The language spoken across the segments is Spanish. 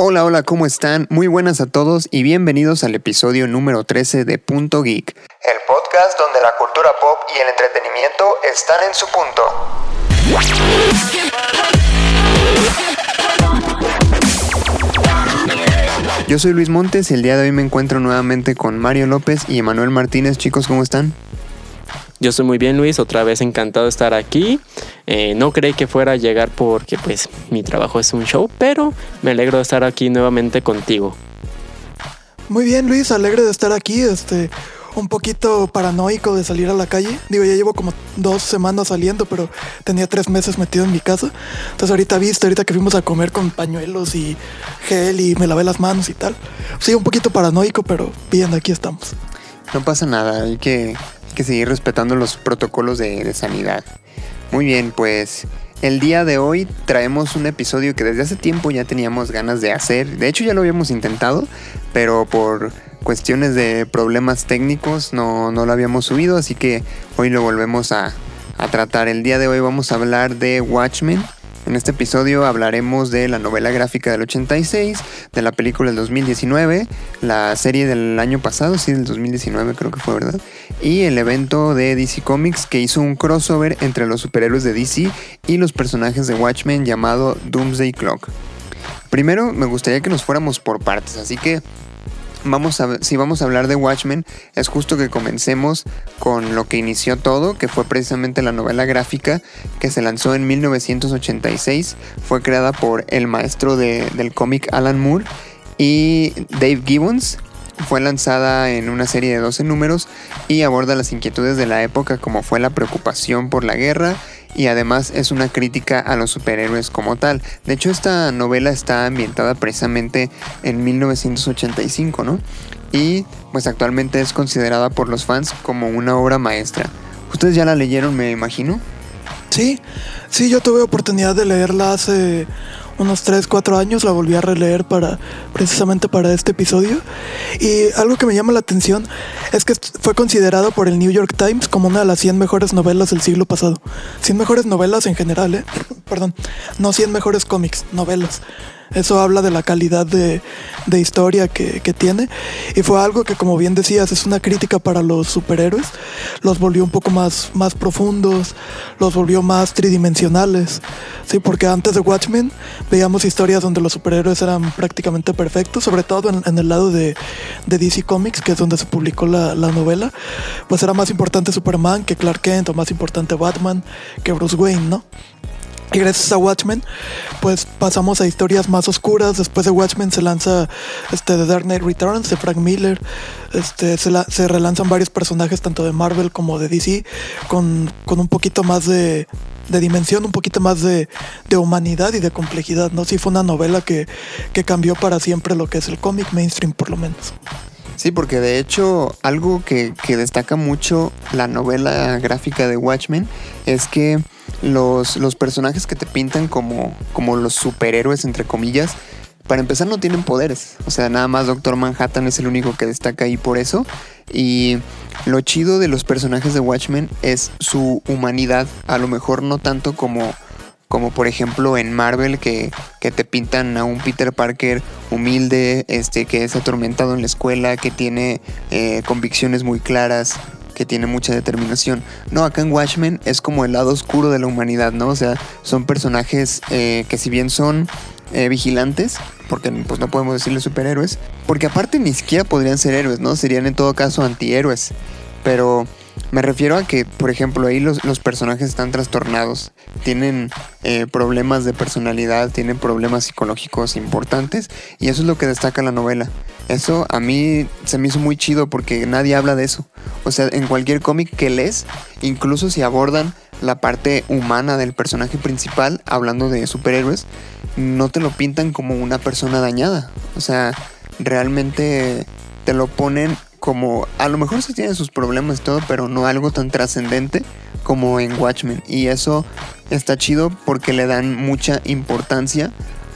Hola, hola, ¿cómo están? Muy buenas a todos y bienvenidos al episodio número 13 de Punto Geek, el podcast donde la cultura pop y el entretenimiento están en su punto. Yo soy Luis Montes y el día de hoy me encuentro nuevamente con Mario López y Emanuel Martínez. Chicos, ¿cómo están? Yo soy muy bien Luis, otra vez encantado de estar aquí. Eh, no creí que fuera a llegar porque pues mi trabajo es un show, pero me alegro de estar aquí nuevamente contigo. Muy bien Luis, alegre de estar aquí, este, un poquito paranoico de salir a la calle. Digo, ya llevo como dos semanas saliendo, pero tenía tres meses metido en mi casa. Entonces ahorita viste, ahorita que fuimos a comer con pañuelos y gel y me lavé las manos y tal. Sí, un poquito paranoico, pero bien, aquí estamos. No pasa nada, hay que que seguir respetando los protocolos de, sanidad. Muy bien, pues el día de hoy traemos un episodio que desde hace tiempo ya teníamos ganas de hacer. De hecho ya lo habíamos intentado, pero por cuestiones de problemas técnicos no, no lo habíamos subido, así que hoy lo volvemos a, a tratar. El día de hoy vamos a hablar de Watchmen, en este episodio hablaremos de la novela gráfica del 86, de la película del 2019, la serie del año pasado, sí, del 2019 creo que fue, ¿verdad? Y el evento de DC Comics que hizo un crossover entre los superhéroes de DC y los personajes de Watchmen llamado Doomsday Clock. Primero me gustaría que nos fuéramos por partes, así que vamos a, si vamos a hablar de Watchmen, es justo que comencemos con lo que inició todo, que fue precisamente la novela gráfica que se lanzó en 1986. Fue creada por el maestro del cómic Alan Moore y Dave Gibbons. Fue lanzada en una serie de 12 números y aborda las inquietudes de la época como fue la preocupación por la guerra y además es una crítica a los superhéroes como tal. De hecho, esta novela está ambientada precisamente en 1985, ¿no? Y pues actualmente es considerada por los fans como una obra maestra. ¿Ustedes ya la leyeron, me imagino? Sí, sí, yo tuve oportunidad de leerla hace unos 3, 4 años, la volví a releer para precisamente para este episodio. Y algo que me llama la atención es que fue considerado por el New York Times como una de las 100 mejores novelas del siglo pasado. 100 mejores novelas en general, ¿eh? Perdón, no 100 mejores cómics, novelas. Eso habla de la calidad de, historia que, tiene. Y fue algo que, como bien decías, es una crítica para los superhéroes. Los volvió un poco más, más profundos, los volvió más tridimensionales. Sí, porque antes de Watchmen veíamos historias donde los superhéroes eran prácticamente perfectos, sobre todo en, el lado de, DC Comics, que es donde se publicó la, la novela. Pues era más importante Superman que Clark Kent, o más importante Batman que Bruce Wayne, ¿no? Y gracias a Watchmen, pues pasamos a historias más oscuras. Después de Watchmen se lanza este The Dark Knight Returns de Frank Miller. Este, se, relanzan varios personajes, tanto de Marvel como de DC, con, un poquito más de, dimensión, un poquito más de, humanidad y de complejidad. ¿no? Sí, fue una novela que, que cambió para siempre lo que es el cómic mainstream, por lo menos. Sí, porque de hecho algo que, que destaca mucho la novela gráfica de Watchmen es que los, los personajes que te pintan como, como los superhéroes, entre comillas, para empezar no tienen poderes. O sea, nada más Doctor Manhattan es el único que destaca ahí por eso. Y lo chido de los personajes de Watchmen es su humanidad. A lo mejor no tanto como, como por ejemplo en Marvel que, que, te pintan a un Peter Parker humilde, este, que es atormentado en la escuela, que tiene eh, convicciones muy claras, que tiene mucha determinación. No, acá en Watchmen es como el lado oscuro de la humanidad, ¿no? O sea, son personajes eh, que si bien son eh, vigilantes, porque pues no podemos decirle superhéroes, porque aparte ni siquiera podrían ser héroes, ¿no? Serían en todo caso antihéroes. Pero me refiero a que, por ejemplo, ahí los, personajes están trastornados, tienen eh, problemas de personalidad, tienen problemas psicológicos importantes y eso es lo que destaca la novela. Eso a mí se me hizo muy chido porque nadie habla de eso. O sea, en cualquier cómic que lees, incluso si abordan la parte humana del personaje principal, hablando de superhéroes, no te lo pintan como una persona dañada. O sea, realmente te lo ponen como a lo mejor se tienen sus problemas y todo, pero no algo tan trascendente como en Watchmen. Y eso está chido porque le dan mucha importancia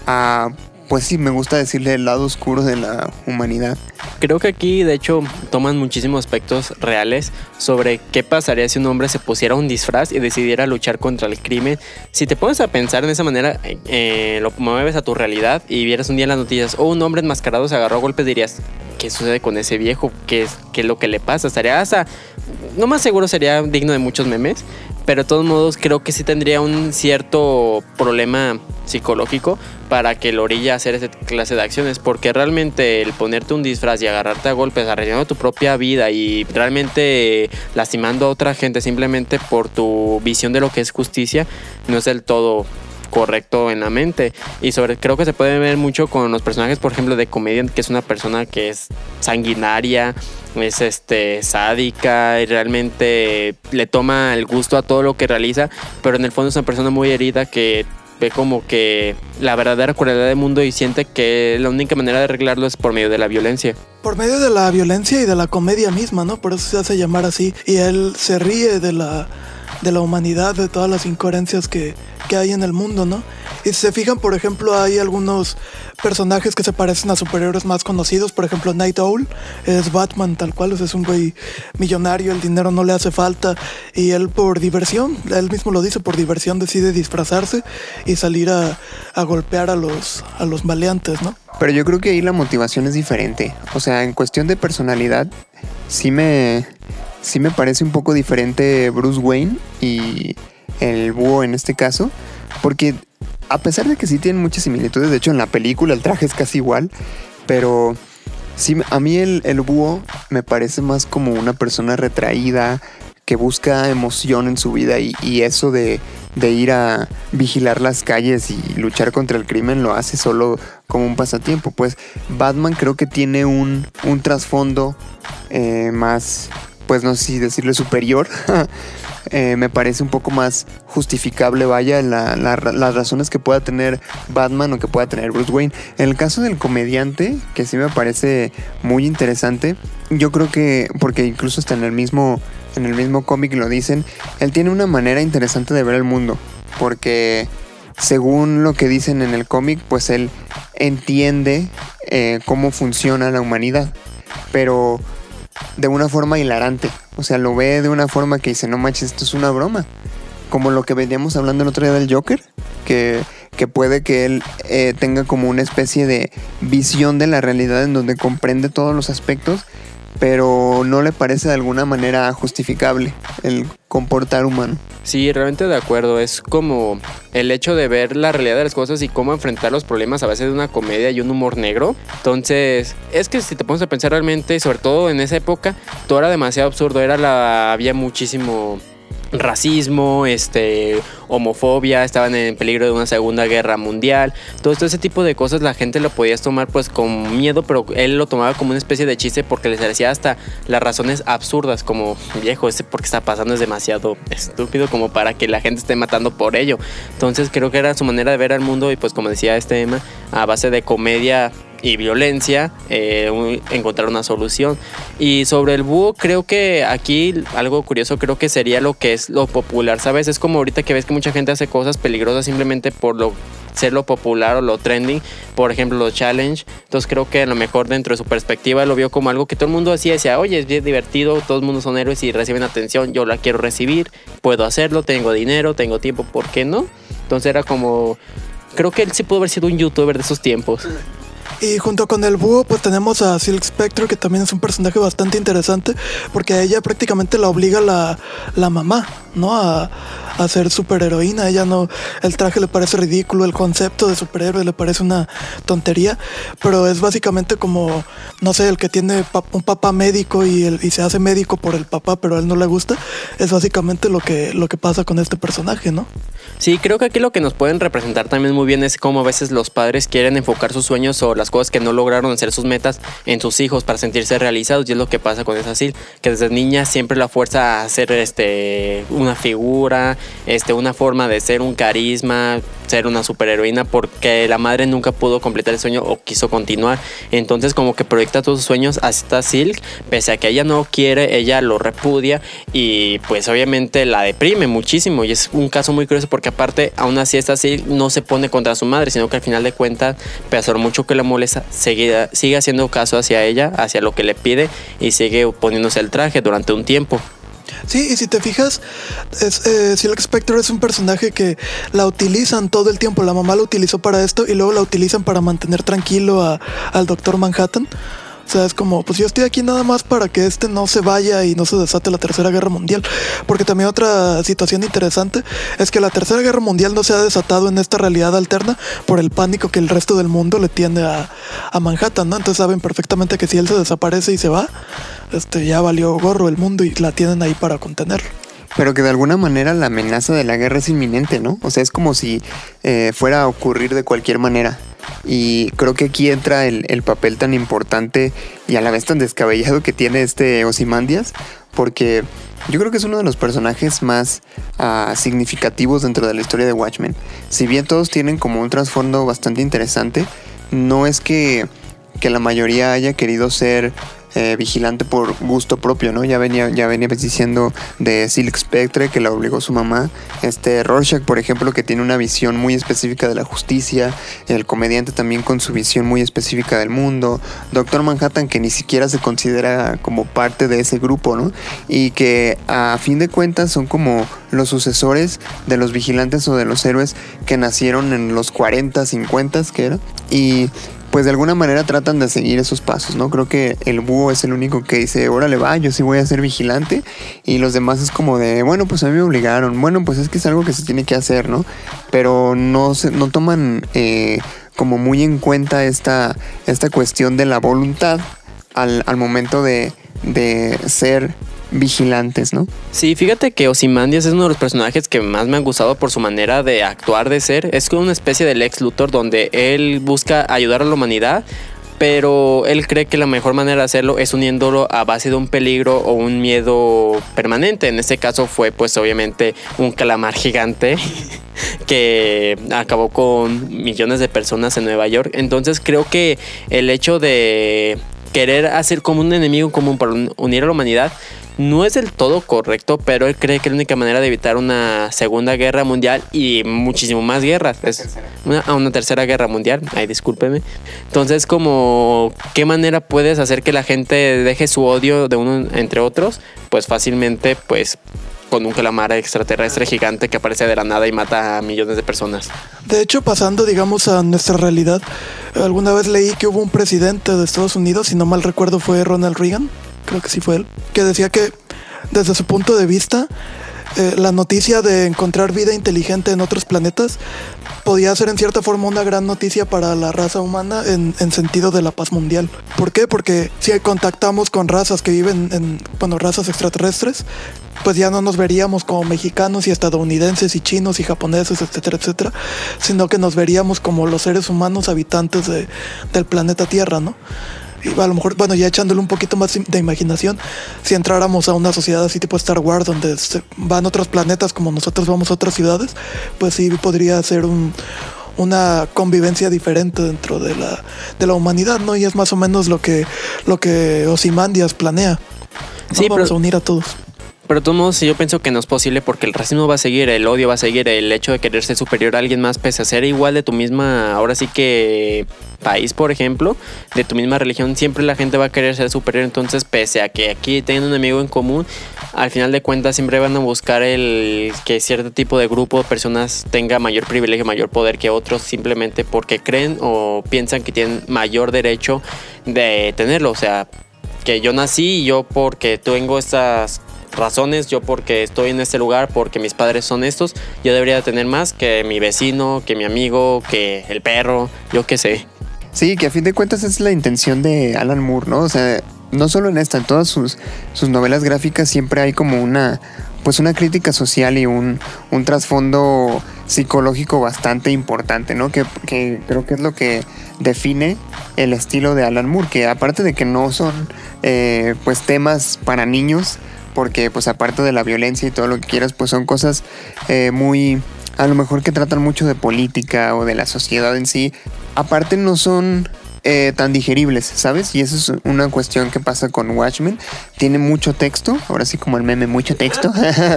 a pues sí, me gusta decirle el lado oscuro de la humanidad. Creo que aquí, de hecho, toman muchísimos aspectos reales sobre qué pasaría si un hombre se pusiera un disfraz y decidiera luchar contra el crimen. Si te pones a pensar en esa manera, eh, lo mueves a tu realidad y vieras un día en las noticias, o oh, un hombre enmascarado se agarró a golpes, dirías, ¿qué sucede con ese viejo? ¿Qué es, qué es lo que le pasa? Estaría hasta, no más seguro sería digno de muchos memes, pero de todos modos creo que sí tendría un cierto problema psicológico para que lo orilla a hacer esa clase de acciones, porque realmente el ponerte un disfraz y agarrarte a golpes, arriesgando tu propia vida y realmente lastimando a otra gente simplemente por tu visión de lo que es justicia, no es del todo correcto en la mente. Y sobre creo que se puede ver mucho con los personajes, por ejemplo, de Comedian, que es una persona que es sanguinaria, es este sádica y realmente le toma el gusto a todo lo que realiza, pero en el fondo es una persona muy herida que ve como que la verdadera crueldad del mundo y siente que la única manera de arreglarlo es por medio de la violencia. Por medio de la violencia y de la comedia misma, ¿no? Por eso se hace llamar así. Y él se ríe de la, de la humanidad, de todas las incoherencias que, que hay en el mundo, ¿no? Y si se fijan, por ejemplo, hay algunos personajes que se parecen a superhéroes más conocidos. Por ejemplo, Night Owl es Batman tal cual, es un güey millonario, el dinero no le hace falta. Y él por diversión, él mismo lo dice, por diversión decide disfrazarse y salir a, a golpear a los, a los maleantes, ¿no? Pero yo creo que ahí la motivación es diferente. O sea, en cuestión de personalidad, sí me, sí me parece un poco diferente Bruce Wayne y el búho en este caso. Porque a pesar de que sí tienen muchas similitudes, de hecho en la película el traje es casi igual, pero sí, a mí el, búho me parece más como una persona retraída, que busca emoción en su vida y, eso de, ir a vigilar las calles y luchar contra el crimen lo hace solo como un pasatiempo. Pues Batman creo que tiene un, trasfondo eh, más, pues no sé si decirle superior, Eh, me parece un poco más justificable, vaya, las razones que pueda tener Batman o que pueda tener Bruce Wayne. En el caso del comediante, que sí me parece muy interesante, yo creo que, porque incluso está en el mismo, mismo cómic lo dicen, él tiene una manera interesante de ver el mundo, porque según lo que dicen en el cómic, pues él entiende eh, cómo funciona la humanidad, pero de una forma hilarante. O sea, lo ve de una forma que dice, no manches, esto es una broma. Como lo que veníamos hablando el otro día del Joker, que, que puede que él eh, tenga como una especie de visión de la realidad en donde comprende todos los aspectos, pero no le parece de alguna manera justificable el comportar humano. Sí, realmente de acuerdo. Es como el hecho de ver la realidad de las cosas y cómo enfrentar los problemas a veces de una comedia y un humor negro. Entonces, es que si te pones a pensar realmente, sobre todo en esa época, todo era demasiado absurdo. Era la, había muchísimo racismo, este, homofobia, estaban en peligro de una segunda guerra mundial, todo ese tipo de cosas la gente lo podía tomar pues con miedo, pero él lo tomaba como una especie de chiste porque les decía hasta las razones absurdas, como viejo, ese porque está pasando es demasiado estúpido como para que la gente esté matando por ello. Entonces creo que era su manera de ver al mundo y pues como decía este tema, a base de comedia y violencia, eh, encontrar una solución. Y sobre el búho, creo que aquí algo curioso creo que sería lo que es lo popular, ¿sabes? Es como ahorita que ves que mucha gente hace cosas peligrosas simplemente por lo ser lo popular o lo trending, por ejemplo los challenge. Entonces creo que a lo mejor dentro de su perspectiva lo vio como algo que todo el mundo hacía, decía, oye, es bien divertido, todo el mundo son héroes y reciben atención, yo la quiero recibir, puedo hacerlo, tengo dinero, tengo tiempo, ¿por qué no? Entonces era como, creo que él sí pudo haber sido un youtuber de esos tiempos. Y junto con el búho, pues tenemos a Silk Spectre, que también es un personaje bastante interesante, porque a ella prácticamente la obliga la, la mamá, ¿no? A, a ser superheroína. Ella no, el traje le parece ridículo, el concepto de superhéroe le parece una tontería, pero es básicamente como, no sé, el que tiene un papá médico y, el, y se hace médico por el papá, pero a él no le gusta. Es básicamente lo que, lo que pasa con este personaje, ¿no? Sí, creo que aquí lo que nos pueden representar también muy bien es cómo a veces los padres quieren enfocar sus sueños o las cosas que no lograron hacer sus metas en sus hijos para sentirse realizados y es lo que pasa con esa Sil, que desde niña siempre la fuerza a hacer este una figura, este, una forma de ser un carisma, ser una superheroína, porque la madre nunca pudo completar el sueño o quiso continuar. Entonces como que proyecta todos sus sueños hasta Silk, pese a que ella no quiere, ella lo repudia y pues obviamente la deprime muchísimo. Y es un caso muy curioso porque aparte, aún así esta Silk no se pone contra su madre, sino que al final de cuentas, pese mucho que la molesta, sigue, sigue haciendo caso hacia ella, hacia lo que le pide y sigue poniéndose el traje durante un tiempo. Sí, y si te fijas, es, eh, Silk es un personaje que la utilizan todo el tiempo. La mamá la utilizó para esto y luego la utilizan para mantener tranquilo a, al Doctor Manhattan. O sea, es como, pues yo estoy aquí nada más para que este no se vaya y no se desate la Tercera Guerra Mundial. Porque también otra situación interesante es que la Tercera Guerra Mundial no se ha desatado en esta realidad alterna por el pánico que el resto del mundo le tiene a, a Manhattan, ¿no? Entonces saben perfectamente que si él se desaparece y se va, este ya valió gorro el mundo y la tienen ahí para contenerlo. Pero que de alguna manera la amenaza de la guerra es inminente, ¿no? O sea, es como si eh, fuera a ocurrir de cualquier manera. Y creo que aquí entra el, el, papel tan importante y a la vez tan descabellado que tiene este Osimandias, porque yo creo que es uno de los personajes más uh, significativos dentro de la historia de Watchmen. Si bien todos tienen como un trasfondo bastante interesante, no es que, que la mayoría haya querido ser eh, vigilante por gusto propio, ¿no? Ya venía, ya venía diciendo de Silk Spectre que la obligó su mamá. Este Rorschach, por ejemplo, que tiene una visión muy específica de la justicia. El comediante también con su visión muy específica del mundo. Doctor Manhattan, que ni siquiera se considera como parte de ese grupo, ¿no? Y que a fin de cuentas son como los sucesores de los vigilantes o de los héroes que nacieron en los 40, 50, que era. Y pues de alguna manera tratan de seguir esos pasos, ¿no? Creo que el búho es el único que dice, órale va, yo sí voy a ser vigilante. Y los demás es como de, bueno, pues a mí me obligaron. Bueno, pues es que es algo que se tiene que hacer, ¿no? Pero no, se, no toman eh, como muy en cuenta esta, esta cuestión de la voluntad al, al momento de, de ser vigilantes, ¿no? Sí, fíjate que Ozymandias es uno de los personajes que más me han gustado por su manera de actuar, de ser. Es como una especie del ex Luthor donde él busca ayudar a la humanidad, pero él cree que la mejor manera de hacerlo es uniéndolo a base de un peligro o un miedo permanente. En este caso fue pues obviamente un calamar gigante que acabó con millones de personas en Nueva York. Entonces creo que el hecho de querer hacer como un enemigo común para unir a la humanidad no es del todo correcto, pero él cree que la única manera de evitar una segunda guerra mundial y muchísimo más guerras es una, una tercera guerra mundial. Ay, discúlpeme. Entonces, como, ¿qué manera puedes hacer que la gente deje su odio de uno entre otros? Pues fácilmente, pues con un calamar extraterrestre gigante que aparece de la nada y mata a millones de personas. De hecho, pasando, digamos, a nuestra realidad, alguna vez leí que hubo un presidente de Estados Unidos, si no mal recuerdo fue Ronald Reagan, creo que sí fue él, que decía que desde su punto de vista, eh, la noticia de encontrar vida inteligente en otros planetas podía ser en cierta forma una gran noticia para la raza humana en, en, sentido de la paz mundial. ¿Por qué? Porque si contactamos con razas que viven en, bueno, razas extraterrestres, pues ya no nos veríamos como mexicanos y estadounidenses y chinos y japoneses, etcétera, etcétera, sino que nos veríamos como los seres humanos habitantes de, del planeta Tierra, ¿no? Y a lo mejor, bueno, ya echándole un poquito más de imaginación, si entráramos a una sociedad así tipo Star Wars, donde se van otros planetas como nosotros vamos a otras ciudades, pues sí podría ser un, una convivencia diferente dentro de la, de la humanidad, ¿no? Y es más o menos lo que, lo que Osimandias planea. ¿no? Sí, Vamos pero- a unir a todos. Pero de todos modos, yo pienso que no es posible porque el racismo va a seguir, el odio va a seguir, el hecho de querer ser superior a alguien más, pese a ser igual de tu misma, ahora sí que país, por ejemplo, de tu misma religión, siempre la gente va a querer ser superior. Entonces, pese a que aquí tengan un enemigo en común, al final de cuentas siempre van a buscar el que cierto tipo de grupo de personas tenga mayor privilegio, mayor poder que otros, simplemente porque creen o piensan que tienen mayor derecho de tenerlo. O sea, que yo nací y yo porque tengo estas razones, yo porque estoy en este lugar, porque mis padres son estos, yo debería tener más que mi vecino, que mi amigo, que el perro, yo qué sé. Sí, que a fin de cuentas es la intención de Alan Moore, ¿no? O sea, no solo en esta, en todas sus, sus novelas gráficas siempre hay como una, pues una crítica social y un, un trasfondo psicológico bastante importante, ¿no? Que, que creo que es lo que define el estilo de Alan Moore, que aparte de que no son eh, pues temas para niños, porque pues aparte de la violencia y todo lo que quieras, pues son cosas eh, muy, a lo mejor que tratan mucho de política o de la sociedad en sí. Aparte no son eh, tan digeribles, ¿sabes? Y eso es una cuestión que pasa con Watchmen. Tiene mucho texto, ahora sí como el meme, mucho texto.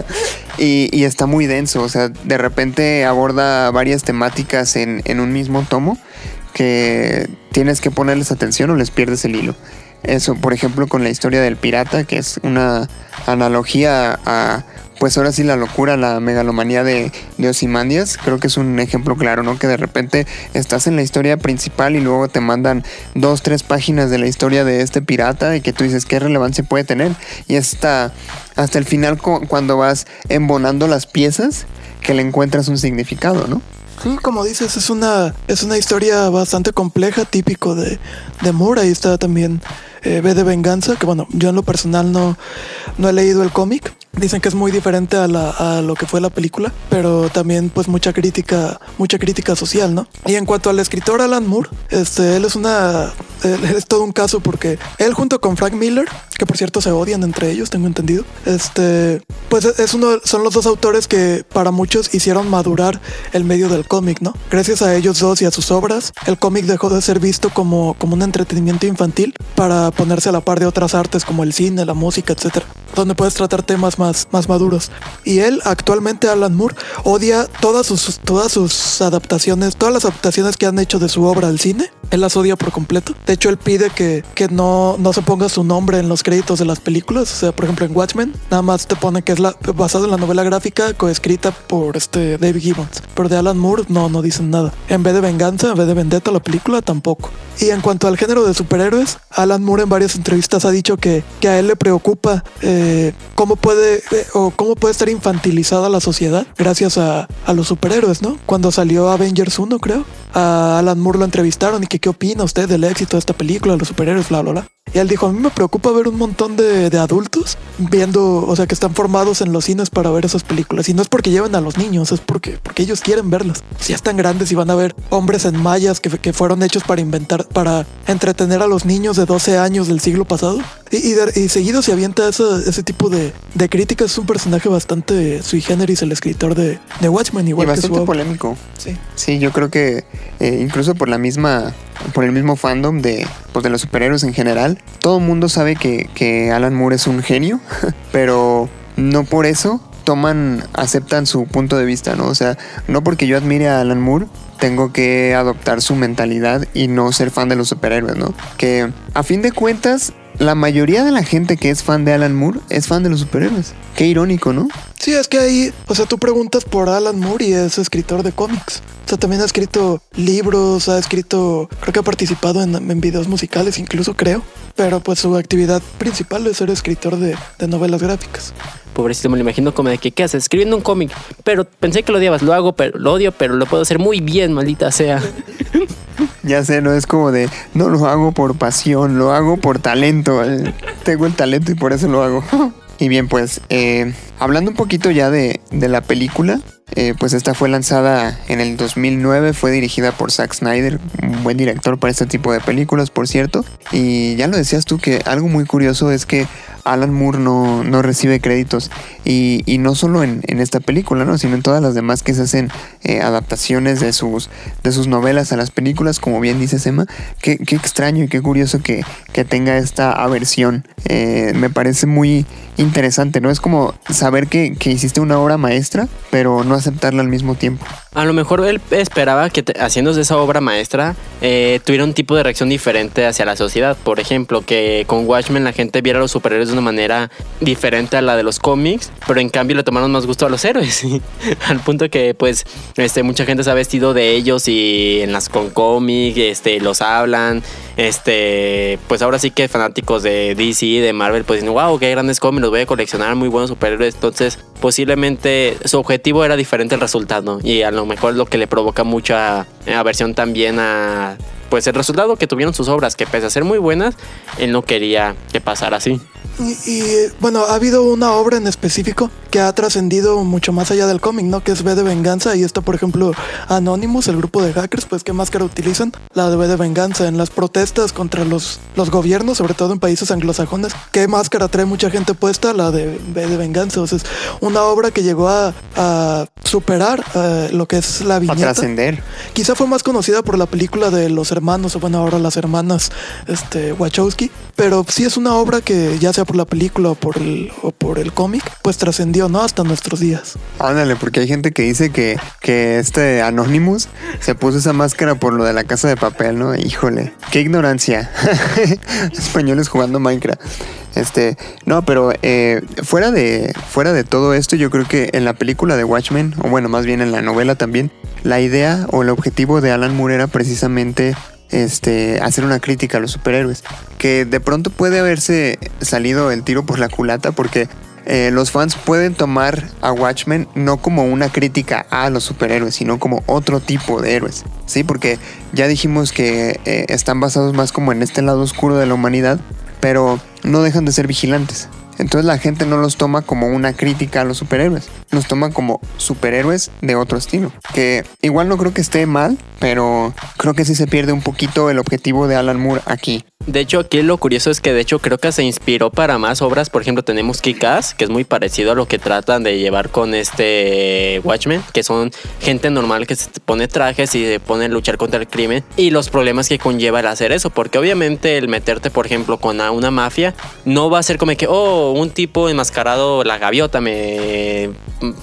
y, y, está muy denso, o sea, de repente aborda varias temáticas en, en un mismo tomo que tienes que ponerles atención o les pierdes el hilo. Eso, por ejemplo, con la historia del pirata, que es una analogía a, pues ahora sí, la locura, la megalomanía de, de Osimandias. Creo que es un ejemplo claro, ¿no? Que de repente estás en la historia principal y luego te mandan dos, tres páginas de la historia de este pirata y que tú dices, ¿qué relevancia puede tener? Y hasta, hasta el final, cuando vas embonando las piezas, que le encuentras un significado, ¿no? Como dices, es una, es una historia bastante compleja, típico de, de. Ahí está también eh, B de Venganza, que bueno, yo en lo personal no, no he leído el cómic. Dicen que es muy diferente a, la, a, lo que fue la película, pero también pues mucha crítica, mucha crítica social, ¿no? Y en cuanto al escritor Alan Moore, este, él es una, él es todo un caso porque él junto con Frank Miller, que por cierto se odian entre ellos, tengo entendido, este, pues es uno, son los dos autores que para muchos hicieron madurar el medio del cómic, ¿no? Gracias a ellos dos y a sus obras, el cómic dejó de ser visto como, como un entretenimiento infantil para ponerse a la par de otras artes como el cine, la música, etcétera, donde puedes tratar temas más, más maduros. Y él, actualmente, Alan Moore, odia todas sus, todas sus adaptaciones, todas las adaptaciones que han hecho de su obra al cine. Él las odia por completo. De hecho, él pide que, que no, no se ponga su nombre en los créditos de las películas. O sea, por ejemplo, en Watchmen, nada más te pone que es la, basado en la novela gráfica coescrita por este David Gibbons. Pero de Alan Moore, no, no dicen nada. En vez de venganza, en vez de vendetta, la película tampoco. Y en cuanto al género de superhéroes, Alan Moore en varias entrevistas ha dicho que, que a él le preocupa eh, cómo puede eh, o cómo puede estar infantilizada la sociedad gracias a, a, los superhéroes, ¿no? Cuando salió Avengers 1, creo, a Alan Moore lo entrevistaron y que qué opina usted del éxito de esta película, los superhéroes, bla, bla, bla. Y él dijo, a mí me preocupa ver un montón de, de, adultos viendo, o sea, que están formados en los cines para ver esas películas. Y no es porque lleven a los niños, es porque, porque ellos quieren verlas. Si ya están grandes y van a ver hombres en mallas que, que fueron hechos para inventar, para entretener a los niños de 12 años del siglo pasado. Y, y, de, y seguido se avienta ese, ese tipo de, de, críticas. Es un personaje bastante sui generis, el escritor de, de Watchmen, igual y bastante que su polémico. Sí. Sí, yo creo que eh, incluso por la misma por el mismo fandom de, pues, de los superhéroes en general. Todo el mundo sabe que, que Alan Moore es un genio, pero no por eso toman, aceptan su punto de vista, ¿no? O sea, no porque yo admire a Alan Moore, tengo que adoptar su mentalidad y no ser fan de los superhéroes, ¿no? Que a fin de cuentas, la mayoría de la gente que es fan de Alan Moore es fan de los superhéroes. Qué irónico, ¿no? Sí, es que ahí, o sea, tú preguntas por Alan Moore y es escritor de cómics. O sea, también ha escrito libros, ha escrito, creo que ha participado en, en videos musicales, incluso creo. Pero pues su actividad principal es ser escritor de, de novelas gráficas. Pobrecito, me lo imagino como de que, ¿qué haces? Escribiendo un cómic. Pero pensé que lo odiabas, lo hago, pero lo odio, pero lo puedo hacer muy bien, maldita sea. Ya sé, no es como de, no lo hago por pasión, lo hago por talento. Tengo el talento y por eso lo hago. y bien, pues, eh, hablando un poquito ya de, de la película, eh, pues esta fue lanzada en el 2009, fue dirigida por Zack Snyder, un buen director para este tipo de películas, por cierto. Y ya lo decías tú que algo muy curioso es que Alan Moore no, no recibe créditos. Y, y no solo en, en, esta película, ¿no? sino en todas las demás que se hacen eh, adaptaciones de sus, de sus novelas a las películas, como bien dice Emma. Qué, qué extraño y qué curioso que, que tenga esta aversión. Eh, me parece muy interesante, ¿no? Es como saber que, que hiciste una obra maestra, pero no aceptarla al mismo tiempo. A lo mejor él esperaba que te, haciéndose esa obra maestra eh, tuviera un tipo de reacción diferente hacia la sociedad. Por ejemplo, que con Watchmen la gente viera a los superhéroes de una manera diferente a la de los cómics, pero en cambio le tomaron más gusto a los héroes. Al punto que pues este, mucha gente se ha vestido de ellos y en las con cómics este, los hablan. Este, pues ahora sí que fanáticos de DC, de Marvel, pues dicen, wow, qué grandes cómics, los voy a coleccionar, muy buenos superhéroes. Entonces, posiblemente su objetivo era diferente al resultado. Y a lo mejor lo que le provoca mucha aversión también a pues el resultado que tuvieron sus obras, que pese a ser muy buenas, él no quería que pasara así. Y, y, bueno, ha habido una obra en específico que ha trascendido mucho más allá del cómic, ¿no? Que es B de venganza y está, por ejemplo, Anonymous, el grupo de hackers, pues ¿qué máscara utilizan? La de B de venganza en las protestas contra los, los gobiernos, sobre todo en países anglosajones. ¿Qué máscara trae mucha gente puesta? La de B de venganza. O sea, es una obra que llegó a, a superar eh, lo que es la A viñeta. trascender. Quizá fue más conocida por la película de los hermanos, o bueno, ahora las hermanas este, Wachowski, pero sí es una obra que ya por la película o por el, o por el cómic, pues trascendió, ¿no? Hasta nuestros días. Ándale, porque hay gente que dice que, que este Anonymous se puso esa máscara por lo de la casa de papel, ¿no? Híjole, qué ignorancia. Españoles jugando Minecraft. Este, no, pero eh, fuera de fuera de todo esto, yo creo que en la película de Watchmen, o bueno, más bien en la novela también, la idea o el objetivo de Alan Moore era precisamente este, hacer una crítica a los superhéroes. Que de pronto puede haberse salido el tiro por la culata porque eh, los fans pueden tomar a Watchmen no como una crítica a los superhéroes, sino como otro tipo de héroes. Sí, porque ya dijimos que eh, están basados más como en este lado oscuro de la humanidad, pero no dejan de ser vigilantes. Entonces la gente no los toma como una crítica a los superhéroes, los toma como superhéroes de otro estilo. Que igual no creo que esté mal, pero creo que sí se pierde un poquito el objetivo de Alan Moore aquí. De hecho, aquí lo curioso es que de hecho creo que se inspiró para más obras. Por ejemplo, tenemos Kick-Ass, que es muy parecido a lo que tratan de llevar con este Watchmen, que son gente normal que se pone trajes y se pone a luchar contra el crimen y los problemas que conlleva el hacer eso. Porque obviamente el meterte, por ejemplo, con una mafia no va a ser como que, oh, un tipo enmascarado, la gaviota me,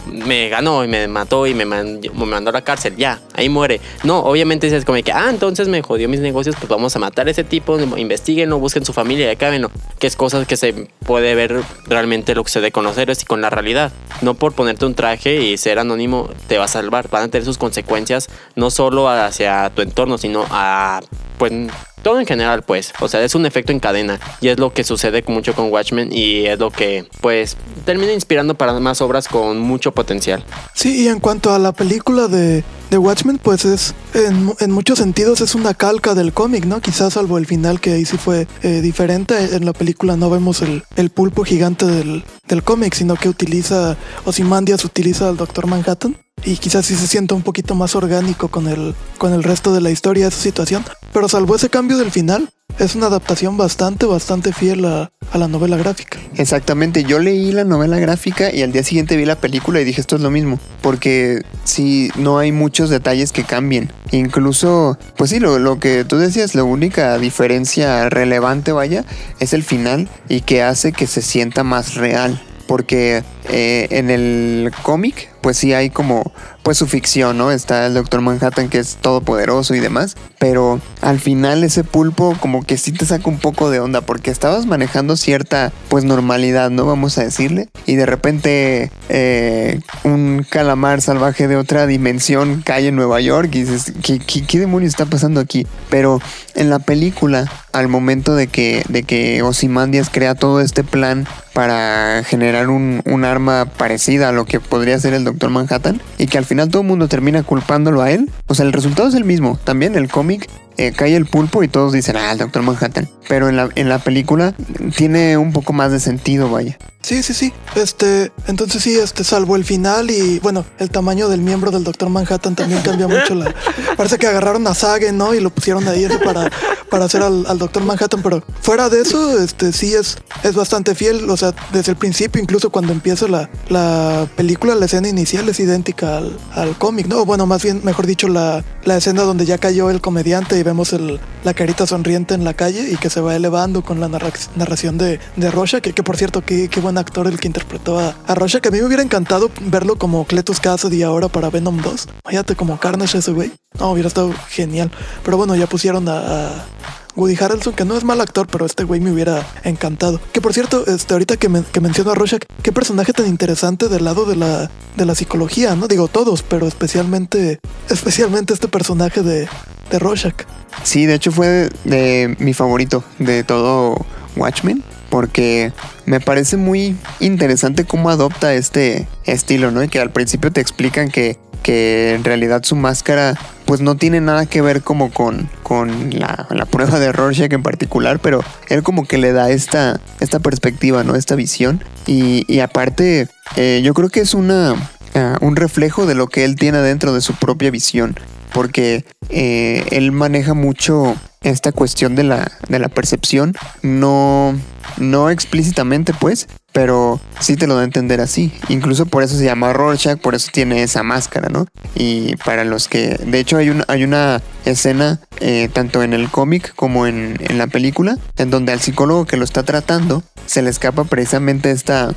me ganó y me mató y me, me mandó a la cárcel. Ya, ahí muere. No, obviamente es como que, ah, entonces me jodió mis negocios, pues vamos a matar a ese tipo, investiguenlo, busquen su familia y acábenlo. Que es cosas que se puede ver realmente lo que se de conocer y con la realidad. No por ponerte un traje y ser anónimo te va a salvar. Van a tener sus consecuencias no solo hacia tu entorno, sino a pues todo en general pues o sea es un efecto en cadena y es lo que sucede mucho con Watchmen y es lo que pues termina inspirando para más obras con mucho potencial Sí, y en cuanto a la película de, de Watchmen, pues es, en, en muchos sentidos es una calca del cómic, ¿no? Quizás salvo el final que ahí sí fue eh, diferente. En la película no vemos el, el pulpo gigante del, del cómic, sino que utiliza, Ozymandias utiliza al Doctor Manhattan. Y quizás sí se sienta un poquito más orgánico con el, con el resto de la historia de esa situación. Pero salvo ese cambio del final, es una adaptación bastante, bastante fiel a, la novela gráfica. Exactamente, yo leí la novela gráfica y al día siguiente vi la película y dije esto es lo mismo, porque sí, no hay muchos detalles que cambien. Incluso, pues sí, lo, lo que tú decías, la única diferencia relevante, vaya, es el final y que hace que se sienta más real. Porque eh, en el cómic, pues sí hay como, pues su ficción, ¿no? Está el Doctor Manhattan que es todopoderoso y demás. Pero al final ese pulpo como que sí te saca un poco de onda porque estabas manejando cierta, pues normalidad, ¿no? Vamos a decirle. Y de repente eh, un calamar salvaje de otra dimensión cae en Nueva York y dices, ¿qué, qué, qué demonios está pasando aquí? Pero en la película, al momento de que, de que Ozymandias crea todo este plan para generar un, un arma parecida a lo que podría ser el Doctor Manhattan y que al final todo el mundo termina culpándolo a él. O sea, el resultado es el mismo. También el cómic eh, cae el pulpo y todos dicen, ah, el Doctor Manhattan. Pero en la, en la película tiene un poco más de sentido, vaya. Sí, sí, sí. Este, entonces sí, este, salvo el final y bueno, el tamaño del miembro del Doctor Manhattan también cambia mucho. La, parece que agarraron a Sagen, ¿no? Y lo pusieron ahí ese para, para hacer al, al Doctor Manhattan. Pero fuera de eso, este, sí es, es bastante fiel. O sea, desde el principio, incluso cuando empieza la, la película, la escena inicial es idéntica al, al cómic, ¿no? Bueno, más bien, mejor dicho, la, la escena donde ya cayó el comediante vemos la carita sonriente en la calle y que se va elevando con la narra- narración de, de Rorschach, que, que por cierto, qué, qué buen actor el que interpretó a, a que a mí me hubiera encantado verlo como Cletus Cassidy ahora para Venom 2. Fíjate como Carnage ese güey. No, hubiera estado genial. Pero bueno, ya pusieron a, Woody Harrelson, que no es mal actor, pero este güey me hubiera encantado. Que por cierto, este, ahorita que, que menciono a Rorschach, qué personaje tan interesante del lado de la, de la psicología, ¿no? Digo todos, pero especialmente, especialmente este personaje de, de Rorschach. Sí, de hecho fue de, mi favorito de todo Watchmen. Porque me parece muy interesante cómo adopta este estilo, ¿no? Y que al principio te explican que que en realidad su máscara pues no tiene nada que ver como con, con la, prueba de Rorschach en particular, pero él como que le da esta, esta perspectiva, ¿no? Esta visión. Y, y aparte, eh, yo creo que es una, ah, un reflejo de lo que él tiene dentro de su propia visión, porque eh, él maneja mucho esta cuestión de la, de la percepción, no, no explícitamente pues, pero sí te lo da a entender así. Incluso por eso se llama Rorschach, por eso tiene esa máscara, ¿no? Y para los que, de hecho hay, un, hay una escena eh, tanto en el cómic como en, en, la película, en donde al psicólogo que lo está tratando se le escapa precisamente esta,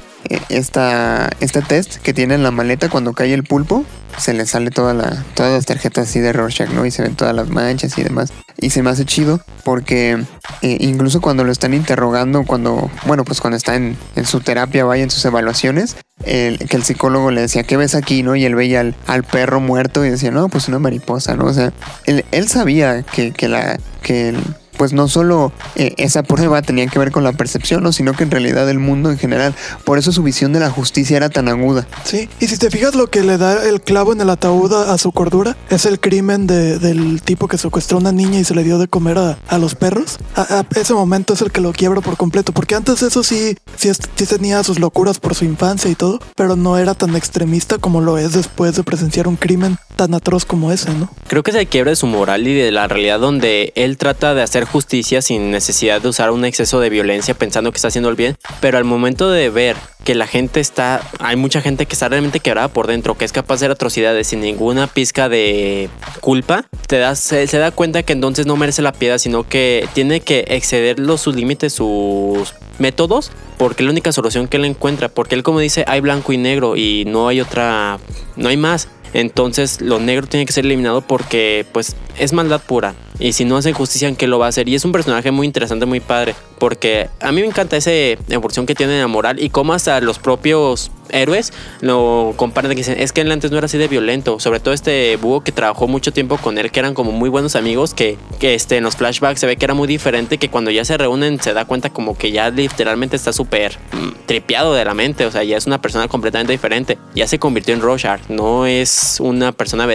esta, este test que tiene en la maleta cuando cae el pulpo. Se le sale toda la, todas las tarjetas así de Rorschach, ¿no? Y se ven todas las manchas y demás. Y se me hace chido porque eh, incluso cuando lo están interrogando, cuando, bueno, pues cuando está en, en su terapia, vaya en sus evaluaciones, el, que el psicólogo le decía, ¿qué ves aquí? ¿no? Y él veía al, al, perro muerto y decía, no, pues una mariposa, ¿no? O sea, él, él sabía que, que la, que pues no solo eh, esa prueba tenía que ver con la percepción, ¿no? sino que en realidad el mundo en general. Por eso su visión de la justicia era tan aguda. Sí, y si te fijas lo que le da el clavo en el ataúd a, a su cordura, es el crimen de, del tipo que secuestró a una niña y se le dio de comer a, a los perros. A, a, ese momento es el que lo quiebra por completo, porque antes eso sí, sí, sí tenía sus locuras por su infancia y todo, pero no era tan extremista como lo es después de presenciar un crimen tan atroz como ese, ¿no? Creo que se quiebra de su moral y de la realidad donde él trata de hacer justicia sin necesidad de usar un exceso de violencia pensando que está haciendo el bien, pero al momento de ver que la gente está, hay mucha gente que está realmente quebrada por dentro, que es capaz de hacer atrocidades sin ninguna pizca de culpa, te das, se, da cuenta que entonces no merece la piedad, sino que tiene que exceder sus límites, sus métodos, porque es la única solución que él encuentra, porque él como dice, hay blanco y negro y no hay otra, no hay más. Entonces lo negro tiene que ser eliminado porque pues es maldad pura. Y si no hace justicia, ¿en qué lo va a hacer? Y es un personaje muy interesante, muy padre. Porque a mí me encanta esa evolución que tiene en la moral y cómo hasta los propios héroes lo comparan que dicen, es que él antes no era así de violento. Sobre todo este búho que trabajó mucho tiempo con él, que eran como muy buenos amigos, que, que este, en los flashbacks se ve que era muy diferente, que cuando ya se reúnen se da cuenta como que ya literalmente está súper mm, tripeado de la mente. O sea, ya es una persona completamente diferente. Ya se convirtió en Rorschach. No es una persona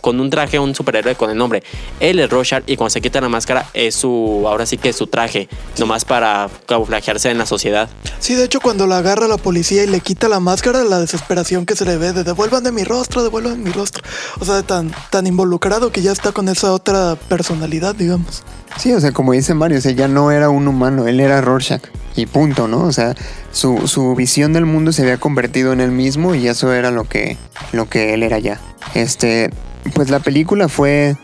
con un traje, un superhéroe con el nombre. Él es Rorschach y cuando se quita la máscara es su, ahora sí que es su traje, nomás para camuflajearse en la sociedad. Sí, de hecho cuando la agarra la policía y le quita la máscara, la desesperación que se le ve de devuelvan de mi rostro, devuelvan mi rostro. O sea, tan, tan involucrado que ya está con esa otra personalidad, digamos. Sí, o sea, como dice Mario, o ya no era un humano, él era Rorschach. Y punto, ¿no? O sea, su, su visión del mundo se había convertido en él mismo y eso era lo que, lo que él era ya. Este, pues la película fue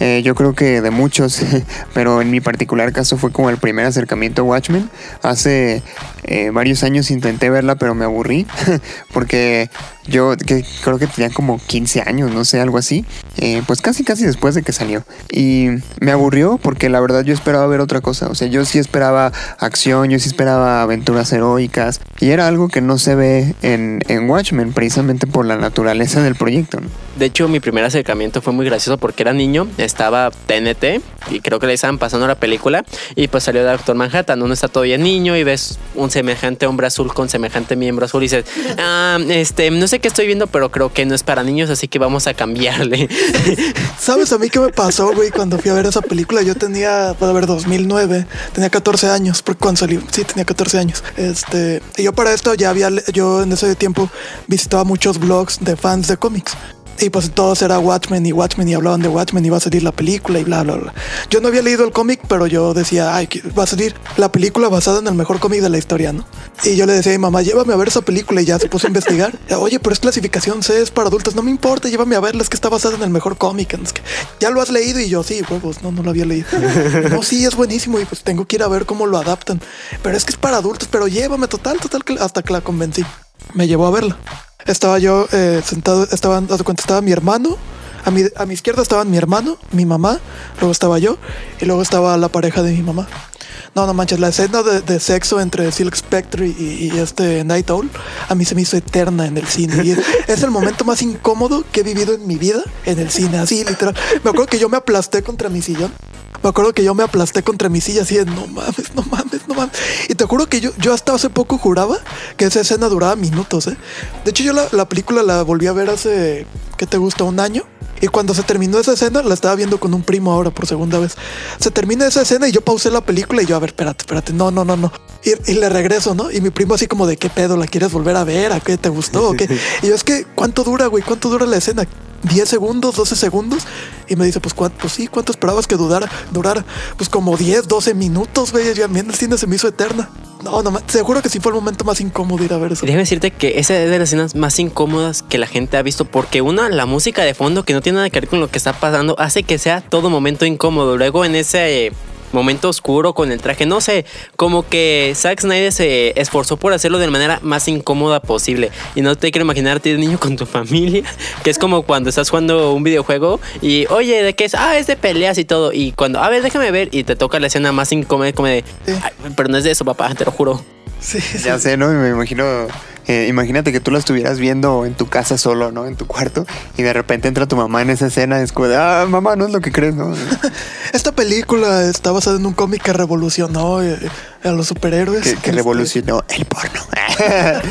eh, yo creo que de muchos, pero en mi particular caso fue como el primer acercamiento a Watchmen. Hace eh, varios años intenté verla, pero me aburrí, porque yo creo que tenía como 15 años, no sé, algo así, eh, pues casi casi después de que salió. Y me aburrió porque la verdad yo esperaba ver otra cosa, o sea, yo sí esperaba acción, yo sí esperaba aventuras heroicas, y era algo que no se ve en, en Watchmen, precisamente por la naturaleza del proyecto. ¿no? De hecho, mi primer acercamiento fue muy gracioso porque era niño, estaba TNT y creo que le estaban pasando la película y pues salió Doctor Manhattan, uno está todavía niño y ves un semejante hombre azul con semejante miembro azul y dices, ah, este, no sé qué estoy viendo, pero creo que no es para niños, así que vamos a cambiarle. ¿Sabes a mí qué me pasó, güey? Cuando fui a ver esa película, yo tenía, puede haber 2009, tenía 14 años, porque cuando salió, sí, tenía 14 años. Este, y yo para esto ya había, yo en ese tiempo visitaba muchos blogs de fans de cómics. Y pues todos era Watchmen y Watchmen y hablaban de Watchmen y va a salir la película y bla, bla, bla. Yo no había leído el cómic, pero yo decía, ay, va a salir la película basada en el mejor cómic de la historia, ¿no? Y yo le decía a mi mamá, llévame a ver esa película y ya se puso a investigar. Oye, pero es clasificación C, es para adultos, no me importa, llévame a verla, es que está basada en el mejor cómic. Es que ya lo has leído y yo, sí, huevos, no, no lo había leído. No, sí, es buenísimo y pues tengo que ir a ver cómo lo adaptan. Pero es que es para adultos, pero llévame total, total, hasta que la convencí. Me llevó a verla estaba yo eh, sentado, estaban, de cuenta, estaba mi hermano, a mi, a mi izquierda estaban mi hermano, mi mamá, luego estaba yo y luego estaba la pareja de mi mamá. No, no manches, la escena de, de sexo entre Silk Spectre y, y, este Night Owl a mí se me hizo eterna en el cine. Y es, es, el momento más incómodo que he vivido en mi vida en el cine, así literal. Me acuerdo que yo me aplasté contra mi sillón Me acuerdo que yo me aplasté contra mi silla así de no mames, no mames, no mames. Y te juro que yo, yo hasta hace poco juraba que esa escena duraba minutos, ¿eh? De hecho, yo la, la película la volví a ver hace, ¿qué te gusta? Un año. Y cuando se terminó esa escena, la estaba viendo con un primo ahora por segunda vez. Se termina esa escena y yo pausé la película y yo, a ver, espérate, espérate, no, no, no, no. Y, y le regreso, ¿no? Y mi primo así como de, ¿qué pedo? ¿La quieres volver a ver? ¿A qué te gustó? ¿O qué? Y yo, es que, ¿cuánto dura, güey? ¿Cuánto dura la escena? 10 segundos, 12 segundos. Y me dice, pues. Pues sí, ¿cuánto esperabas que durara? Durara, pues como 10, 12 minutos, güey. Ya a mí en el cine se me hizo eterna. No, no, seguro que sí fue el momento más incómodo ir a ver eso. Déjame decirte que esa es de las escenas más incómodas que la gente ha visto porque una, la música de fondo que no tiene nada que ver con lo que está pasando hace que sea todo momento incómodo. Luego en ese momento oscuro con el traje, no sé, como que Zack Snyder se esforzó por hacerlo de la manera más incómoda posible. Y no te quiero imaginarte de niño con tu familia, que es como cuando estás jugando un videojuego y, oye, ¿de qué es? Ah, es de peleas y todo. Y cuando, a ver, déjame ver, y te toca la escena más incómoda, como de, "Ay, pero no es de eso, papá, te lo juro. Sí, sí. Ya sé, ¿no? Y Me imagino, eh, imagínate que tú la estuvieras viendo en tu casa solo, ¿no? En tu cuarto, y de repente entra tu mamá en esa escena, es como de, ah, mamá, no es lo que crees, ¿no? Esta película está basada en un cómic que revolucionó eh, a los superhéroes. que, que Este, revolucionó el porno.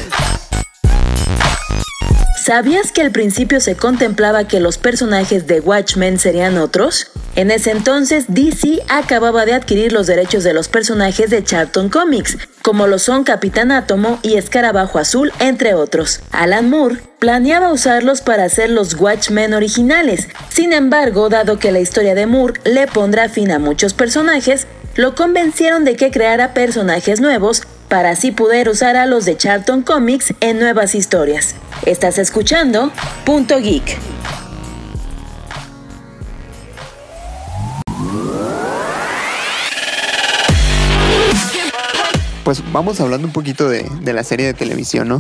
¿Sabías que al principio se contemplaba que los personajes de Watchmen serían otros? En ese entonces, DC acababa de adquirir los derechos de los personajes de Charlton Comics, como lo son Capitán Átomo y Escarabajo Azul, entre otros. Alan Moore planeaba usarlos para hacer los Watchmen originales. Sin embargo, dado que la historia de Moore le pondrá fin a muchos personajes, lo convencieron de que creara personajes nuevos para así poder usar a los de Charlton Comics en nuevas historias. Estás escuchando Punto Geek. Pues vamos hablando un poquito de, la serie de televisión, ¿no?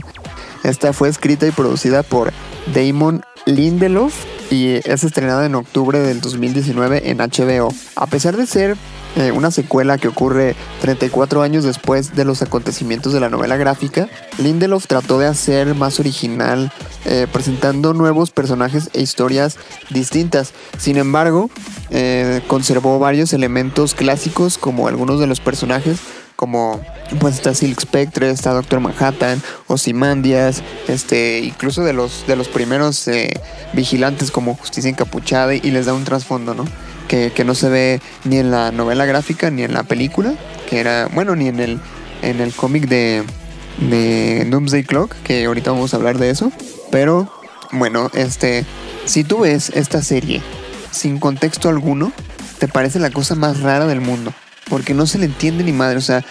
Esta fue escrita y producida por Damon Lindelof y es estrenada en octubre del 2019 en HBO. A pesar de ser eh, una secuela que ocurre 34 años después de los acontecimientos de la novela gráfica, Lindelof trató de hacer más original, eh, presentando nuevos personajes e historias distintas. Sin embargo, eh, conservó varios elementos clásicos como algunos de los personajes como pues está Silk Spectre, está Doctor Manhattan, Ozymandias, este, incluso de los de los primeros vigilantes como Justicia Encapuchada y les da un trasfondo, ¿no? Que, no se ve ni en la novela gráfica ni en la película, que era, bueno, ni en el en el cómic de de Doomsday Clock, que ahorita vamos a hablar de eso, pero bueno, este, si tú ves esta serie sin contexto alguno, te parece la cosa más rara del mundo. Porque no se le entiende ni madre. O sea,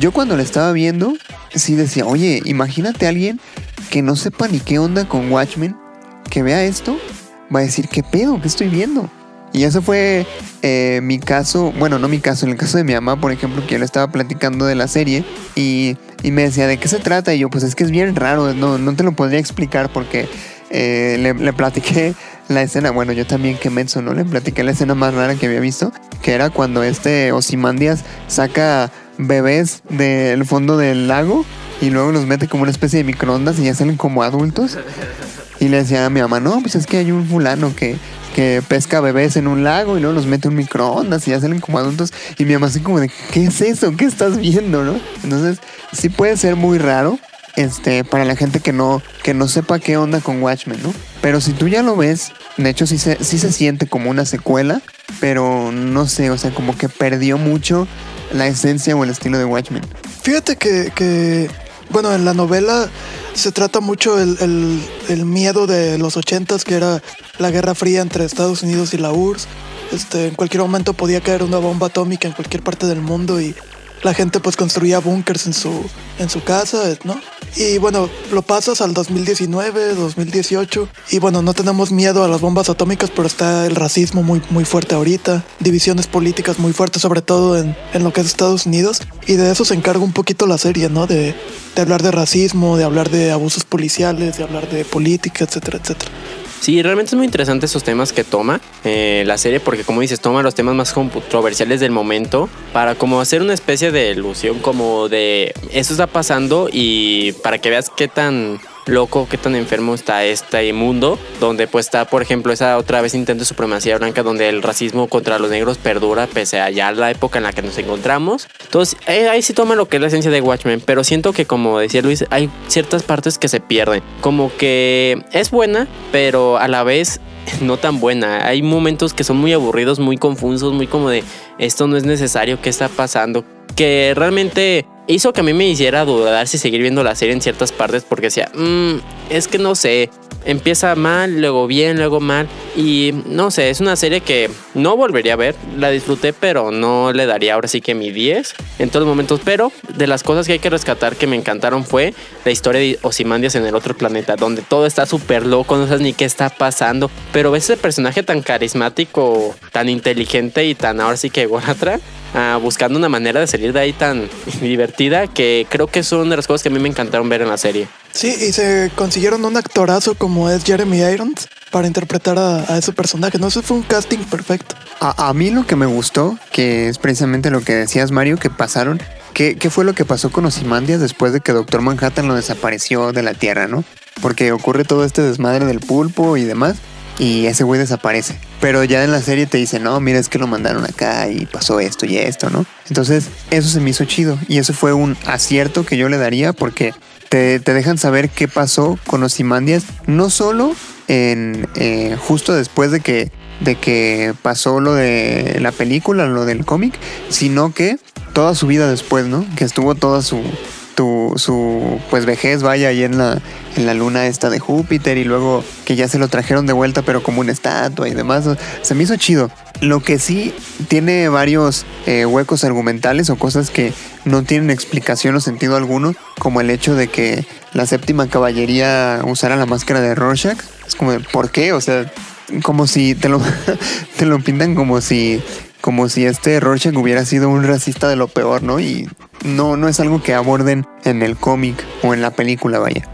yo cuando la estaba viendo, sí decía, oye, imagínate a alguien que no sepa ni qué onda con Watchmen, que vea esto, va a decir, ¿qué pedo? ¿Qué estoy viendo? Y eso fue eh, mi caso, bueno, no mi caso, en el caso de mi mamá, por ejemplo, que yo le estaba platicando de la serie y, y me decía, ¿de qué se trata? Y yo, pues es que es bien raro, no, no te lo podría explicar porque eh, le, le platiqué la escena, bueno, yo también que menso, ¿no? Le platiqué la escena más rara que había visto, que era cuando este Osimandias saca bebés del fondo del lago y luego los mete como una especie de microondas y ya salen como adultos. Y le decía a mi mamá, no, pues es que hay un fulano que, que pesca bebés en un lago y luego los mete un microondas y ya salen como adultos. Y mi mamá así como de, ¿qué es eso? ¿Qué estás viendo? ¿no? Entonces, sí puede ser muy raro este, para la gente que no, que no sepa qué onda con Watchmen, ¿no? Pero si tú ya lo ves, de hecho sí se, sí se siente como una secuela, pero no sé, o sea, como que perdió mucho la esencia o el estilo de Watchmen. Fíjate que, que, bueno, en la novela se trata mucho el, el- el miedo de los ochentas, que era la Guerra Fría entre Estados Unidos y la URSS. Este, en cualquier momento podía caer una bomba atómica en cualquier parte del mundo y la gente pues construía búnkers en su, en su casa, ¿no? Y bueno, lo pasas al 2019, 2018 y bueno, no tenemos miedo a las bombas atómicas, pero está el racismo muy, muy fuerte ahorita, divisiones políticas muy fuertes, sobre todo en, en lo que es Estados Unidos y de eso se encarga un poquito la serie, ¿no? De, de hablar de racismo, de hablar de abusos policiales, de hablar de política, etcétera, etcétera. Sí, realmente es muy interesante esos temas que toma eh, la serie porque como dices, toma los temas más controversiales del momento para como hacer una especie de ilusión como de eso está pasando y para que veas qué tan loco, qué tan enfermo está este mundo, donde pues está, por ejemplo, esa otra vez intento de supremacía blanca, donde el racismo contra los negros perdura pese a ya la época en la que nos encontramos. Entonces, eh, ahí sí toma lo que es la esencia de Watchmen, pero siento que como decía Luis, hay ciertas partes que se pierden. Como que es buena, pero a la vez no tan buena. Hay momentos que son muy aburridos, muy confusos, muy como de esto no es necesario, ¿qué está pasando? Que realmente hizo que a mí me hiciera dudar si seguir viendo la serie en ciertas partes porque decía, mmm, es que no sé, empieza mal, luego bien, luego mal y no sé, es una serie que no volvería a ver, la disfruté pero no le daría ahora sí que mi 10 en todos los momentos, pero de las cosas que hay que rescatar que me encantaron fue la historia de Osimandias en el otro planeta, donde todo está súper loco, no sabes ni qué está pasando, pero ves ese personaje tan carismático, tan inteligente y tan ahora sí que ególatra, uh, buscando una manera de salir de ahí tan divertida que creo que son de las cosas que a mí me encantaron ver en la serie. Sí, y se consiguieron un actorazo como es Jeremy Irons para interpretar a, ese personaje. No, sé, fue un casting perfecto. A, a, mí lo que me gustó, que es precisamente lo que decías, Mario, que pasaron. ¿Qué, qué fue lo que pasó con Ozymandias después de que Doctor Manhattan lo desapareció de la Tierra, no? Porque ocurre todo este desmadre del pulpo y demás y ese güey desaparece. Pero ya en la serie te dice, no, mira, es que lo mandaron acá y pasó esto y esto, ¿no? Entonces, eso se me hizo chido y eso fue un acierto que yo le daría porque te, dejan saber qué pasó con Osimandias, no solo en eh, justo después de que, de que pasó lo de la película, lo del cómic, sino que toda su vida después, ¿no? Que estuvo toda su, su pues vejez vaya ahí en la, en la luna esta de Júpiter y luego que ya se lo trajeron de vuelta pero como una estatua y demás. Se me hizo chido. Lo que sí tiene varios eh, huecos argumentales o cosas que no tienen explicación o sentido alguno, como el hecho de que la séptima caballería usara la máscara de Rorschach. Es como ¿por qué? O sea, como si te lo, te lo pintan como si como si este Rorschach hubiera sido un racista de lo peor, ¿no? Y no, no es algo que aborden en el cómic o en la película, vaya.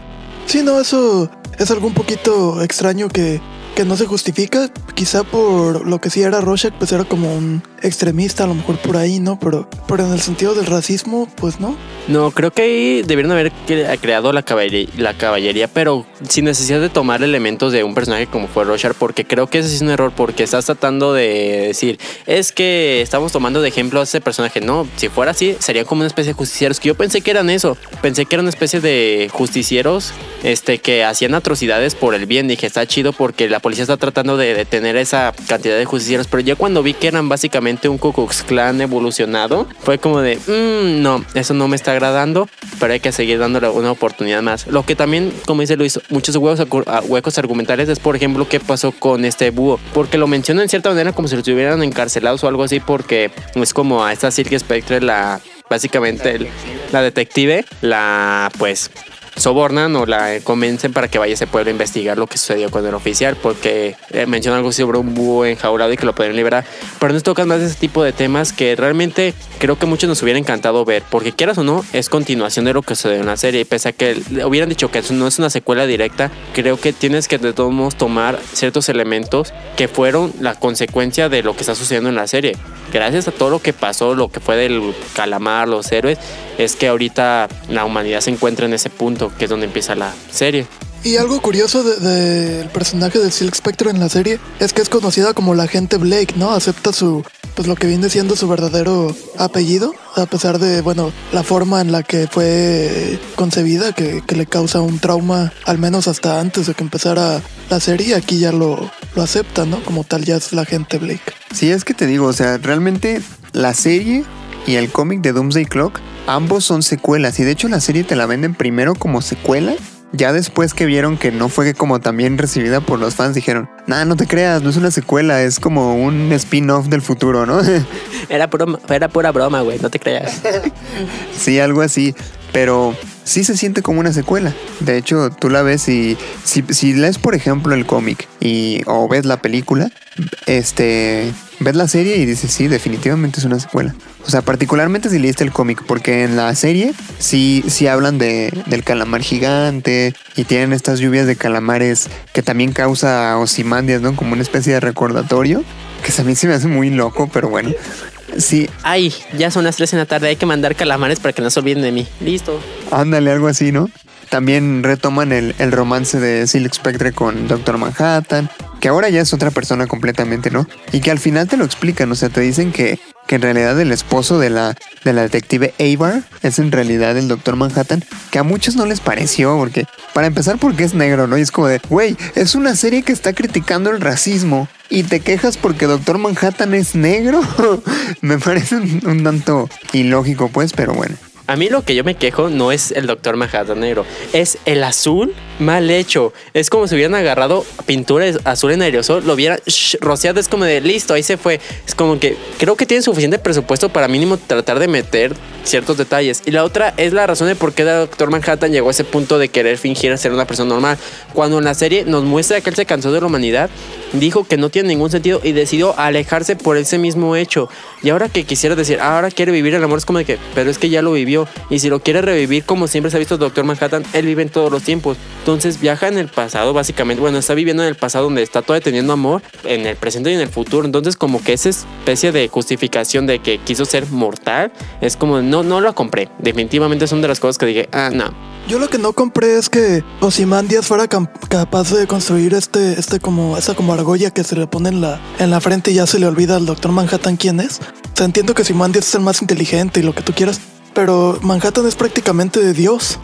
Sí, no, eso es algo un poquito extraño que que no se justifica, quizá por lo que sí era Rorschach, pues era como un extremista, a lo mejor por ahí, ¿no? Pero, pero en el sentido del racismo, pues no. No, creo que ahí debieron haber creado la caballería, la caballería, pero sin necesidad de tomar elementos de un personaje como fue Rorschach, porque creo que ese es un error, porque estás tratando de decir, es que estamos tomando de ejemplo a ese personaje. No, si fuera así, sería como una especie de justicieros, que yo pensé que eran eso, pensé que eran una especie de justicieros este, que hacían atrocidades por el bien. Dije, está chido porque la policía está tratando de detener esa cantidad de justicieros, pero ya cuando vi que eran básicamente un Ku Klux Klan evolucionado, fue como de, mmm, no, eso no me está agradando, pero hay que seguir dándole una oportunidad más. Lo que también, como dice Luis, muchos huecos, huecos argumentales es, por ejemplo, qué pasó con este búho, porque lo menciona en cierta manera como si lo estuvieran encarcelados o algo así, porque es como a esta Silk Spectre la básicamente la detective, la pues sobornan o la convencen para que vaya a ese pueblo a investigar lo que sucedió con el oficial, porque eh, menciona algo sobre un búho enjaulado y que lo pueden liberar. Pero nos tocan más de ese tipo de temas que realmente creo que muchos nos hubiera encantado ver, porque quieras o no, es continuación de lo que sucedió en la serie. Y pese a que hubieran dicho que no es una secuela directa, creo que tienes que de todos modos tomar ciertos elementos que fueron la consecuencia de lo que está sucediendo en la serie. Gracias a todo lo que pasó, lo que fue del calamar, los héroes, es que ahorita la humanidad se encuentra en ese punto que es donde empieza la serie. Y algo curioso del personaje de Silk Spectre en la serie es que es conocida como la gente Blake, ¿no? Acepta su, pues lo que viene siendo su verdadero apellido, a pesar de, bueno, la forma en la que fue concebida, que, que le causa un trauma, al menos hasta antes de que empezara la serie, aquí ya lo, lo acepta, ¿no? Como tal ya es la gente Blake. Sí, es que te digo, o sea, realmente la serie y el cómic de Doomsday Clock, ambos son secuelas y de hecho la serie te la venden primero como secuela. Ya después que vieron que no fue como también recibida por los fans, dijeron, nada, no te creas, no es una secuela, es como un spin-off del futuro, ¿no? Era, era pura broma, güey, no te creas. sí, algo así, pero sí se siente como una secuela. De hecho, tú la ves y si, si lees, por ejemplo, el cómic y o ves la película, este, ves la serie y dices, sí, definitivamente es una secuela. O sea, particularmente si leíste el cómic, porque en la serie sí, sí hablan de, del calamar gigante y tienen estas lluvias de calamares que también causa osimandias, ¿no? Como una especie de recordatorio, que mí se me hace muy loco, pero bueno. Sí. Ay, ya son las 3 en la tarde, hay que mandar calamares para que no se olviden de mí. Listo. Ándale, algo así, ¿no? también retoman el, el romance de Silk Spectre con Doctor Manhattan, que ahora ya es otra persona completamente, ¿no? Y que al final te lo explican, o sea, te dicen que, que en realidad el esposo de la, de la detective Avar es en realidad el Doctor Manhattan, que a muchos no les pareció, porque para empezar porque es negro, ¿no? Y es como de, güey, es una serie que está criticando el racismo y te quejas porque Doctor Manhattan es negro. Me parece un, un tanto ilógico, pues, pero bueno. A mí lo que yo me quejo no es el Doctor Manhattan negro, es el azul mal hecho. Es como si hubieran agarrado pintura azul en aerosol, lo hubieran rociado, es como de listo, ahí se fue. Es como que creo que tienen suficiente presupuesto para mínimo tratar de meter ciertos detalles. Y la otra es la razón de por qué Doctor Manhattan llegó a ese punto de querer fingir ser una persona normal. Cuando en la serie nos muestra que él se cansó de la humanidad, dijo que no tiene ningún sentido y decidió alejarse por ese mismo hecho. Y ahora que quisiera decir, ah, ahora quiere vivir el amor, es como de que, pero es que ya lo vivió. Y si lo quiere revivir, como siempre se ha visto Doctor Manhattan, él vive en todos los tiempos. Entonces viaja en el pasado, básicamente. Bueno, está viviendo en el pasado donde está todavía teniendo amor, en el presente y en el futuro. Entonces, como que esa especie de justificación de que quiso ser mortal, es como, no, no lo compré. Definitivamente son de las cosas que dije, ah, no. Yo lo que no compré es que Ozymandias fuera capaz de construir este, este como, esa como argolla que se le pone en la, en la frente y ya se le olvida al Doctor Manhattan quién es. O sea, entiendo que Ozymandias es el más inteligente y lo que tú quieras, pero Manhattan es prácticamente de Dios.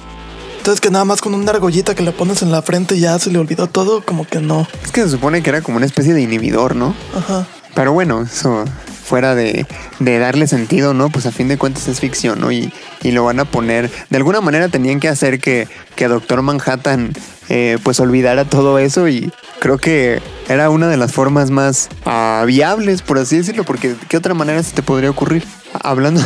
Entonces que nada más con una argollita que le pones en la frente ya se le olvidó todo, como que no. Es que se supone que era como una especie de inhibidor, ¿no? Ajá. Pero bueno, eso fuera de, de darle sentido, ¿no? Pues a fin de cuentas es ficción, ¿no? Y, y lo van a poner. De alguna manera tenían que hacer que, que Doctor Manhattan eh, pues olvidara todo eso y creo que era una de las formas más ah, viables, por así decirlo, porque ¿qué otra manera se te podría ocurrir? Hablando,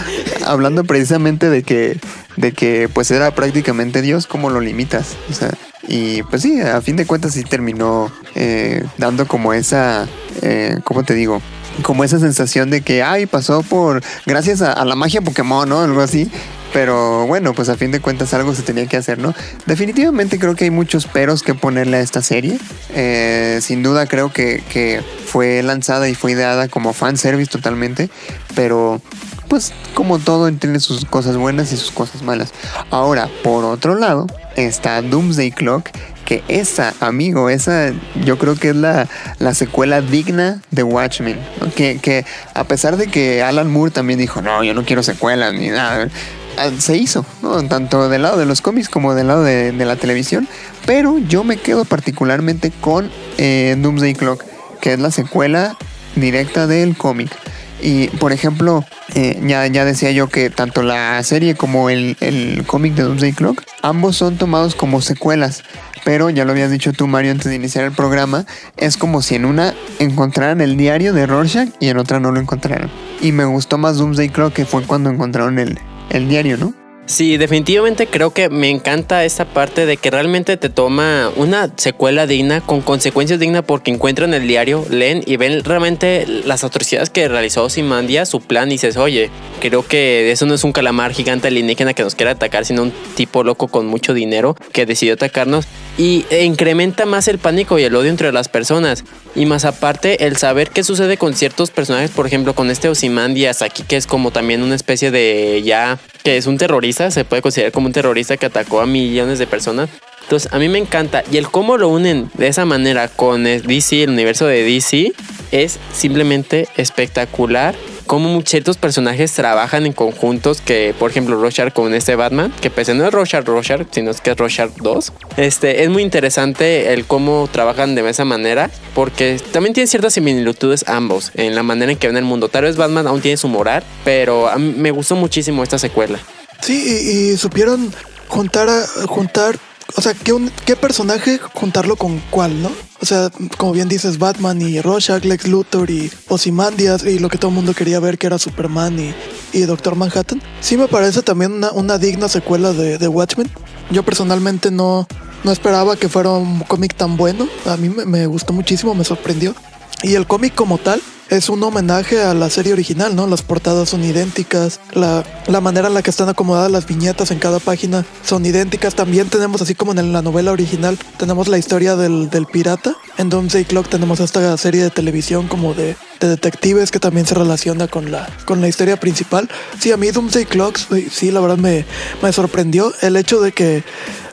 hablando precisamente de que, de que pues era prácticamente Dios, ¿cómo lo limitas? O sea, y pues sí, a fin de cuentas sí terminó eh, dando como esa, eh, ¿cómo te digo? Como esa sensación de que, ay, pasó por, gracias a, la magia Pokémon, ¿no? Algo así. Pero bueno, pues a fin de cuentas algo se tenía que hacer, ¿no? Definitivamente creo que hay muchos peros que ponerle a esta serie. Eh, sin duda creo que, que fue lanzada y fue ideada como fanservice totalmente. Pero pues como todo tiene sus cosas buenas y sus cosas malas. Ahora, por otro lado, está Doomsday Clock, que esa, amigo, esa yo creo que es la, la secuela digna de Watchmen. Que, que a pesar de que Alan Moore también dijo, no, yo no quiero secuelas ni nada, ah, se hizo, tanto del lado de los cómics como del lado de, de la televisión. Pero yo me quedo particularmente con eh, Doomsday Clock, que es la secuela directa del cómic. Y por ejemplo, eh, ya, ya decía yo que tanto la serie como el, el cómic de Doomsday Clock, ambos son tomados como secuelas. Pero ya lo habías dicho tú, Mario, antes de iniciar el programa, es como si en una encontraran el diario de Rorschach y en otra no lo encontraran. Y me gustó más Doomsday Clock que fue cuando encontraron el, el diario, ¿no? Sí, definitivamente creo que me encanta esta parte de que realmente te toma una secuela digna, con consecuencias dignas, porque encuentran el diario, leen y ven realmente las atrocidades que realizó Simandia, su plan, y dices, oye, creo que eso no es un calamar gigante alienígena que nos quiere atacar, sino un tipo loco con mucho dinero que decidió atacarnos. Y incrementa más el pánico y el odio entre las personas. Y más aparte, el saber qué sucede con ciertos personajes, por ejemplo, con este Ozymandias aquí, que es como también una especie de ya, que es un terrorista, se puede considerar como un terrorista que atacó a millones de personas. Entonces, a mí me encanta. Y el cómo lo unen de esa manera con DC, el universo de DC, es simplemente espectacular. Cómo ciertos personajes trabajan en conjuntos que, por ejemplo, Rorschach con este Batman, que pese no es Rorschach Rorschach, sino es que es Rorschach 2. Este, es muy interesante el cómo trabajan de esa manera, porque también tiene ciertas similitudes ambos en la manera en que ven el mundo. Tal vez Batman aún tiene su moral, pero a mí me gustó muchísimo esta secuela. Sí, y, y supieron juntar, a, juntar, o sea, ¿qué, qué personaje juntarlo con cuál, ¿no? O sea, como bien dices, Batman y Rorschach, Lex Luthor y Ozymandias y lo que todo el mundo quería ver que era Superman y, y Doctor Manhattan. Sí me parece también una, una digna secuela de, de Watchmen. Yo personalmente no, no esperaba que fuera un cómic tan bueno. A mí me, me gustó muchísimo, me sorprendió. Y el cómic como tal es un homenaje a la serie original, ¿no? Las portadas son idénticas, la, la manera en la que están acomodadas las viñetas en cada página son idénticas. También tenemos, así como en la novela original, tenemos la historia del, del pirata. En Doomsday Clock tenemos esta serie de televisión como de, de detectives que también se relaciona con la, con la historia principal. Sí, a mí Doomsday Clocks, sí, la verdad me, me sorprendió el hecho de que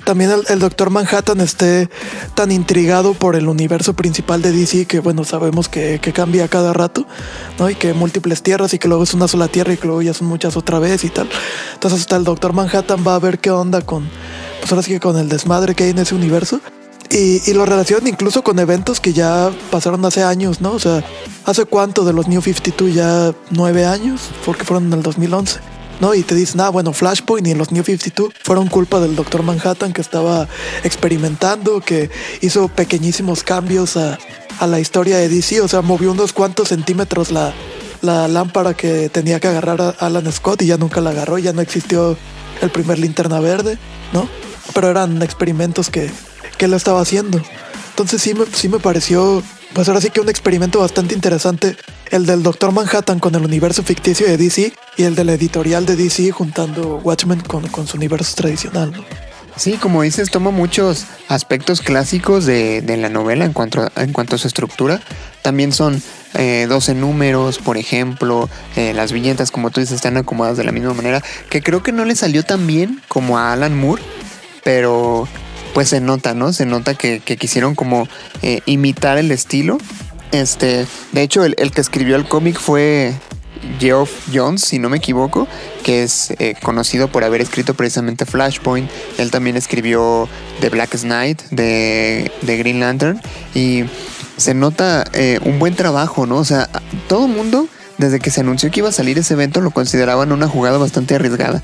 también el, Doctor Manhattan esté tan intrigado por el universo principal de DC que, bueno, sabemos que, cambia cada rato, ¿no? Y que múltiples tierras y que luego es una sola tierra y que luego ya son muchas otra vez y tal. Entonces hasta el Doctor Manhattan va a ver qué onda con, pues ahora sí que con el desmadre que hay en ese universo. Y, y, lo relacionan incluso con eventos que ya pasaron hace años, ¿no? O sea, ¿hace cuánto de los New 52? Ya nueve años, porque fueron en el 2011. ¿no? Y te dicen, ah, bueno, Flashpoint y los New 52 fueron culpa del Doctor Manhattan que estaba experimentando, que hizo pequeñísimos cambios a, la historia de DC, o sea, movió unos cuantos centímetros la, lámpara que tenía que agarrar a Alan Scott y ya nunca la agarró, ya no existió el primer linterna verde, ¿no? Pero eran experimentos que, que él estaba haciendo. Entonces sí me, sí me pareció pues ahora sí que un experimento bastante interesante, el del Doctor Manhattan con el universo ficticio de DC y el de la editorial de DC juntando Watchmen con, con su universo tradicional. Sí, como dices, toma muchos aspectos clásicos de, la novela en cuanto, a, en cuanto a su estructura. También son eh, 12 números, por ejemplo. Eh, las viñetas, como tú dices, están acomodadas de la misma manera. Que creo que no le salió tan bien como a Alan Moore. Pero pues se nota, ¿no? Se nota que, quisieron como eh, imitar el estilo. Este, de hecho, el, que escribió el cómic fue Geoff Jones, si no me equivoco, que es eh, conocido por haber escrito precisamente Flashpoint. Él también escribió The Black Knight de, Green Lantern. Y se nota eh, un buen trabajo, ¿no? O sea, todo mundo, desde que se anunció que iba a salir ese evento, lo consideraban una jugada bastante arriesgada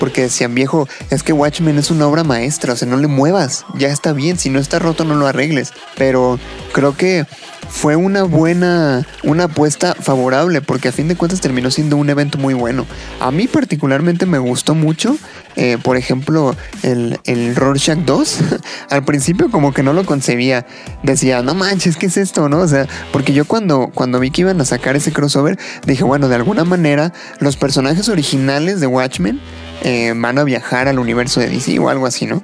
porque decían, viejo, es que Watchmen es una obra maestra, o sea, no le muevas, ya está bien, si no está roto no lo arregles. Pero creo que fue una buena, una apuesta favorable, porque a fin de cuentas terminó siendo un evento muy bueno. A mí particularmente me gustó mucho, eh, por ejemplo, el, el Rorschach 2. Al principio como que no lo concebía. Decía, no manches, ¿qué es esto? ¿No? O sea, porque yo cuando, cuando vi que iban a sacar ese crossover, dije, bueno, de alguna manera, los personajes originales de Watchmen eh, van a viajar al universo de DC o algo así, ¿no?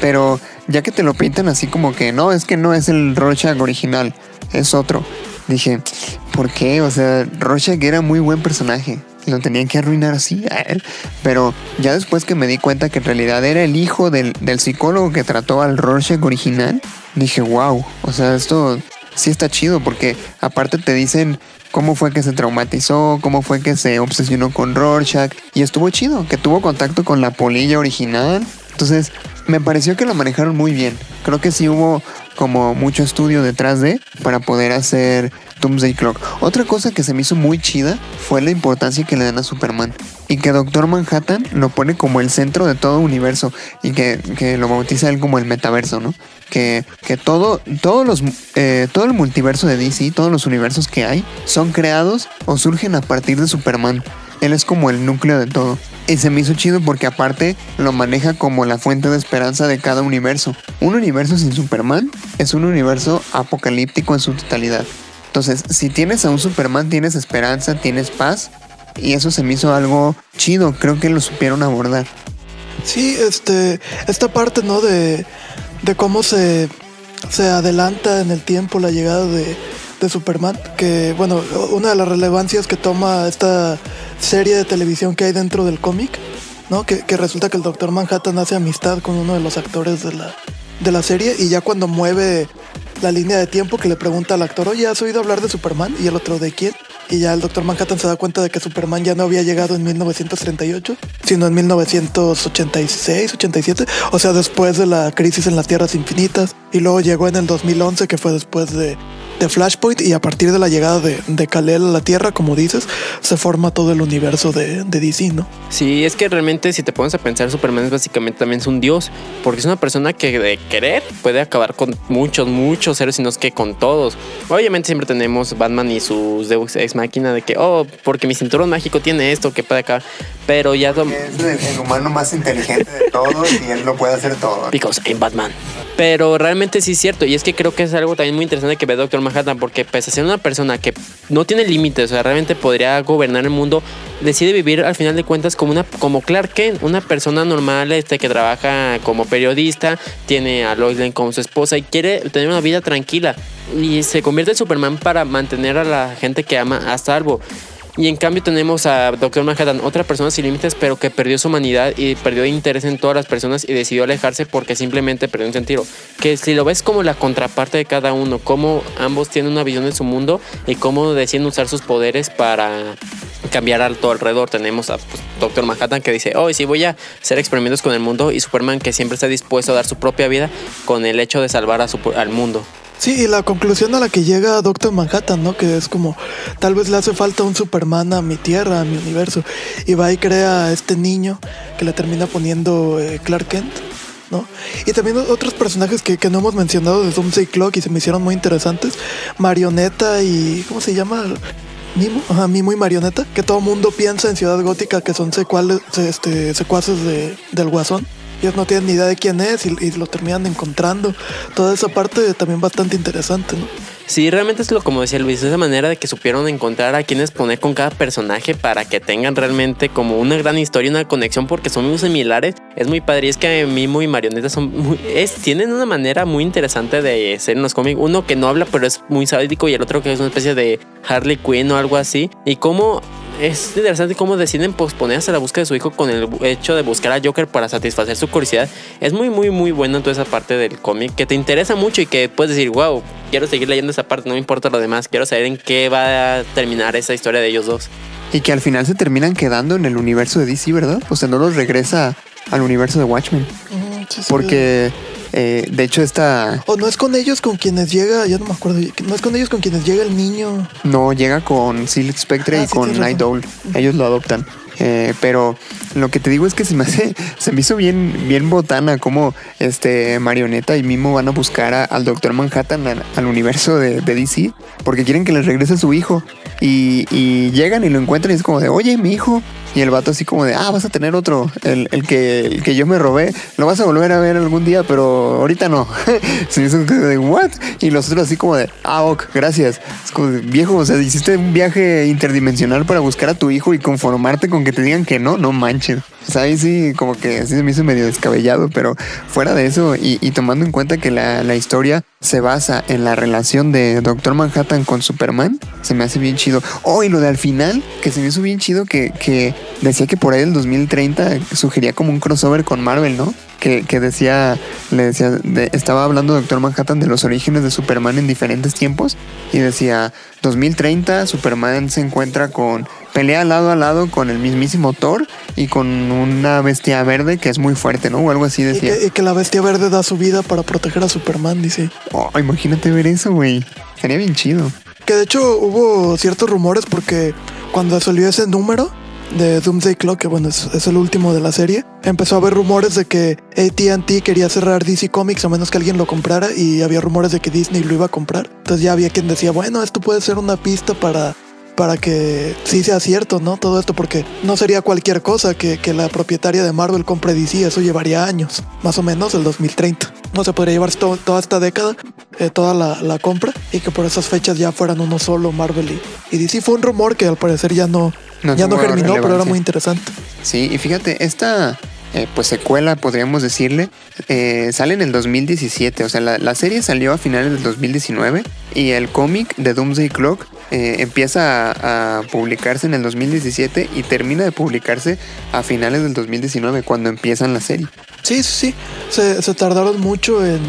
Pero ya que te lo pintan así como que no, es que no es el Rorschach original, es otro. Dije, ¿por qué? O sea, Rorschach era muy buen personaje. Lo tenían que arruinar así a él. Pero ya después que me di cuenta que en realidad era el hijo del, del psicólogo que trató al Rorschach original, dije, wow. O sea, esto sí está chido porque aparte te dicen cómo fue que se traumatizó, cómo fue que se obsesionó con Rorschach y estuvo chido, que tuvo contacto con la polilla original. Entonces, me pareció que lo manejaron muy bien. Creo que sí hubo como mucho estudio detrás de para poder hacer Doomsday Clock. Otra cosa que se me hizo muy chida fue la importancia que le dan a Superman. Y que Doctor Manhattan lo pone como el centro de todo universo. Y que, lo bautiza él como el metaverso, ¿no? Que, todo, todos los, eh, todo el multiverso de DC, todos los universos que hay, son creados o surgen a partir de Superman. Él es como el núcleo de todo. Y se me hizo chido porque aparte lo maneja como la fuente de esperanza de cada universo. Un universo sin Superman es un universo apocalíptico en su totalidad. Entonces, si tienes a un Superman, tienes esperanza, tienes paz. Y eso se me hizo algo chido. Creo que lo supieron abordar. Sí, este, esta parte, ¿no? De, de cómo se, se adelanta en el tiempo la llegada de, de Superman. Que, bueno, una de las relevancias que toma esta serie de televisión que hay dentro del cómic, ¿no? Que, resulta que el Doctor Manhattan hace amistad con uno de los actores de la, de la serie y ya cuando mueve la línea de tiempo que le pregunta al actor, oye, ¿has oído hablar de Superman? Y el otro, ¿de quién? Y ya el Doctor Manhattan se da cuenta de que Superman ya no había llegado en 1938, sino en 1986, 87, o sea, después de la crisis en las Tierras Infinitas. Y luego llegó en el 2011, que fue después de de Flashpoint y a partir de la llegada de, de Kal-El a la Tierra, como dices, se forma todo el universo de, de, DC, ¿no? Sí, es que realmente si te pones a pensar, Superman es básicamente también es un dios, porque es una persona que de querer puede acabar con muchos, muchos seres, sino es que con todos. Obviamente siempre tenemos Batman y sus Deus Ex Máquina de que, oh, porque mi cinturón mágico tiene esto, que puede acá, pero ya... Es el, humano más inteligente de todos y él lo puede hacer todo. Because I'm Batman. Pero realmente sí es cierto, y es que creo que es algo también muy interesante que ve Doctor Manhattan, porque pese a ser una persona que no tiene límites, o sea, realmente podría gobernar el mundo, decide vivir al final de cuentas como una como Clark Kent, una persona normal este, que trabaja como periodista, tiene a Lois Lane como su esposa y quiere tener una vida tranquila. y se convierte en Superman para mantener a la gente que ama a salvo. Y en cambio tenemos a Doctor Manhattan, otra persona sin límites, pero que perdió su humanidad y perdió interés en todas las personas y decidió alejarse porque simplemente perdió un sentido. Que si lo ves como la contraparte de cada uno, cómo ambos tienen una visión de su mundo y cómo deciden usar sus poderes para cambiar a todo alrededor. Tenemos a pues, Doctor Manhattan que dice, oh, sí voy a hacer experimentos con el mundo y Superman que siempre está dispuesto a dar su propia vida con el hecho de salvar al mundo. Sí, y la conclusión a la que llega Doctor Manhattan, ¿no? Que es como, tal vez le hace falta un Superman a mi tierra, a mi universo. Y va y crea a este niño que le termina poniendo eh, Clark Kent, ¿no? Y también otros personajes que, no hemos mencionado de Doomsday Clock y se me hicieron muy interesantes. Marioneta y, ¿cómo se llama? Mimo, ajá, Mimo y Marioneta, que todo mundo piensa en Ciudad Gótica que son secuales, este, secuaces de, del Guasón ellos no tienen ni idea de quién es y, lo terminan encontrando. Toda esa parte también bastante interesante, ¿no? Sí, realmente es lo como decía Luis, esa manera de que supieron encontrar a quienes poner con cada personaje para que tengan realmente como una gran historia, una conexión, porque son muy similares. Es muy padre. Y es que Mimo y Marioneta son muy, es, tienen una manera muy interesante de ser en los cómics. Uno que no habla, pero es muy sádico, y el otro que es una especie de Harley Quinn o algo así. Y cómo es interesante cómo deciden posponerse la búsqueda de su hijo con el hecho de buscar a Joker para satisfacer su curiosidad. Es muy, muy, muy bueno toda esa parte del cómic que te interesa mucho y que puedes decir, wow, quiero seguir leyendo esa parte, no me importa lo demás, quiero saber en qué va a terminar esa historia de ellos dos. Y que al final se terminan quedando en el universo de DC, ¿verdad? O sea, no los regresa al universo de Watchmen. Porque eh, de hecho, esta. O no es con ellos con quienes llega, ya no me acuerdo, no es con ellos con quienes llega el niño. No, llega con Silk Spectre ah, y con Night Owl. Ellos lo adoptan. Eh, pero lo que te digo es que se me hace, se me hizo bien, bien botana como este Marioneta y Mimo van a buscar al Doctor Manhattan al, universo de, DC porque quieren que les regrese su hijo. Y, y, llegan y lo encuentran y es como de, oye, mi hijo. Y el vato así como de, ah, vas a tener otro, el, el, que, el que yo me robé, lo vas a volver a ver algún día, pero ahorita no. Se hizo de, ¿what? Y los otros así como de, ah, ok, gracias. Es como viejo, o sea, hiciste un viaje interdimensional para buscar a tu hijo y conformarte con que te digan que no, no manches. O sea, ahí sí, como que sí se me hizo medio descabellado, pero fuera de eso y, tomando en cuenta que la, la, historia se basa en la relación de Doctor Manhattan con Superman, se me hace bien chido. Oh, y lo de al final, que se me hizo bien chido, que, que decía que por ahí el 2030 sugería como un crossover con Marvel, ¿no? Que, que decía, le decía, estaba hablando Doctor Manhattan de los orígenes de Superman en diferentes tiempos y decía, 2030 Superman se encuentra con pelea lado a lado con el mismísimo Thor y con una bestia verde que es muy fuerte, ¿no? O algo así decía. Y que, la bestia verde da su vida para proteger a Superman, dice. Oh, imagínate ver eso, güey. Sería bien chido. Que de hecho hubo ciertos rumores porque cuando salió ese número de Doomsday Clock, que bueno, es, el último de la serie, empezó a haber rumores de que ATT quería cerrar DC Comics a menos que alguien lo comprara y había rumores de que Disney lo iba a comprar. Entonces ya había quien decía, bueno, esto puede ser una pista para para que sí sea cierto, ¿no? Todo esto, porque no sería cualquier cosa que, la propietaria de Marvel compre DC, eso llevaría años, más o menos el 2030. No se podría llevar toda esta década, eh, toda la, compra, y que por esas fechas ya fueran uno solo Marvel y, DC. Fue un rumor que al parecer ya no, ya no germinó, pero era muy interesante. Sí, y fíjate, esta eh, pues secuela, podríamos decirle, eh, sale en el 2017. O sea, la, serie salió a finales del 2019 y el cómic de Doomsday Clock eh, empieza a, publicarse en el 2017 y termina de publicarse a finales del 2019, cuando empiezan la serie. Sí, sí, sí. se tardaron mucho en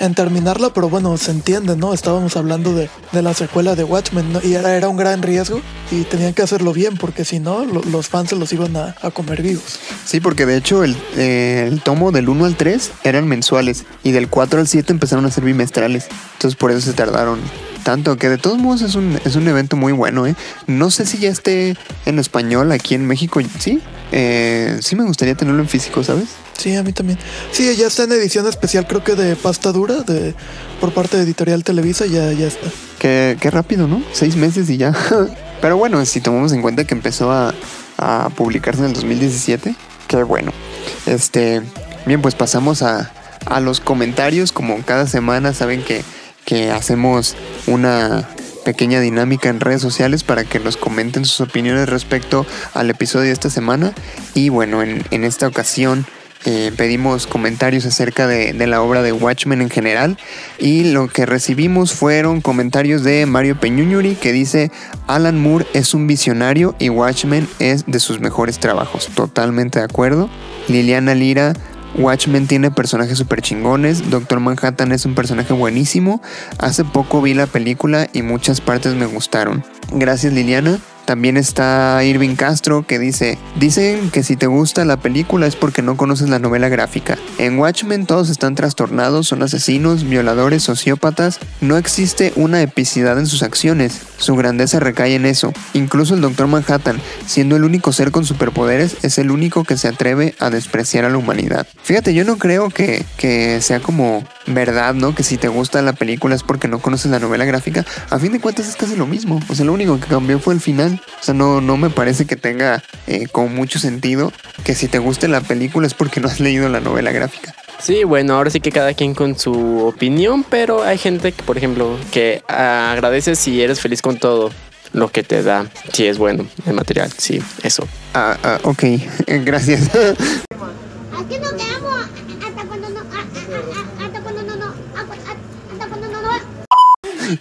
en terminarla, pero bueno, se entiende, ¿no? Estábamos hablando de, la secuela de Watchmen, ¿no? Y era, era un gran riesgo y tenían que hacerlo bien, porque si no, los fans se los iban a, comer vivos. Sí, porque de hecho el, eh, el, tomo del 1 al 3 eran mensuales y del 4 al 7 empezaron a ser bimestrales. Entonces por eso se tardaron tanto, que de todos modos es un, es un evento muy bueno, ¿eh? No sé si ya esté en español aquí en México, ¿sí? Eh, sí me gustaría tenerlo en físico, ¿sabes? Sí, a mí también. Sí, ya está en edición especial, creo que de pasta dura, de, por parte de Editorial Televisa, ya, ya está. Qué, qué rápido, ¿no? Seis meses y ya. Pero bueno, si tomamos en cuenta que empezó a, publicarse en el 2017, qué bueno. Este, bien, pues pasamos a, a los comentarios, como cada semana saben que, que hacemos una pequeña dinámica en redes sociales para que nos comenten sus opiniones respecto al episodio de esta semana. Y bueno, en, en esta ocasión eh, pedimos comentarios acerca de, de la obra de Watchmen en general y lo que recibimos fueron comentarios de Mario Peñuñuri que dice Alan Moore es un visionario y Watchmen es de sus mejores trabajos. Totalmente de acuerdo. Liliana Lira Watchmen tiene personajes super chingones. Doctor Manhattan es un personaje buenísimo. Hace poco vi la película y muchas partes me gustaron. Gracias Liliana. También está Irving Castro que dice, dicen que si te gusta la película es porque no conoces la novela gráfica. En Watchmen todos están trastornados, son asesinos, violadores, sociópatas. No existe una epicidad en sus acciones. Su grandeza recae en eso. Incluso el Doctor Manhattan, siendo el único ser con superpoderes, es el único que se atreve a despreciar a la humanidad. Fíjate, yo no creo que, que sea como verdad, ¿no? Que si te gusta la película es porque no conoces la novela gráfica. A fin de cuentas es casi lo mismo. O sea, lo único que cambió fue el final. O sea, no, no me parece que tenga eh, con mucho sentido que si te guste la película es porque no has leído la novela gráfica. Sí, bueno, ahora sí que cada quien con su opinión, pero hay gente que, por ejemplo, que agradece si eres feliz con todo lo que te da, si es bueno el material, sí, eso. Ah, ah ok, gracias.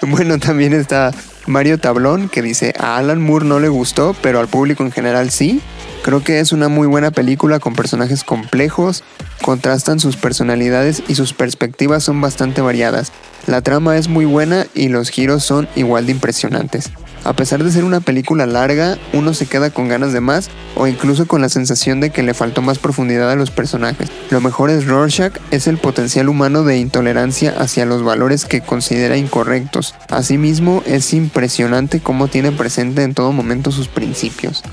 Bueno, también está Mario Tablón que dice a Alan Moore no le gustó, pero al público en general sí. Creo que es una muy buena película con personajes complejos, contrastan sus personalidades y sus perspectivas son bastante variadas. La trama es muy buena y los giros son igual de impresionantes. A pesar de ser una película larga, uno se queda con ganas de más o incluso con la sensación de que le faltó más profundidad a los personajes. Lo mejor es Rorschach es el potencial humano de intolerancia hacia los valores que considera incorrectos. Asimismo, es impresionante cómo tiene presente en todo momento sus principios.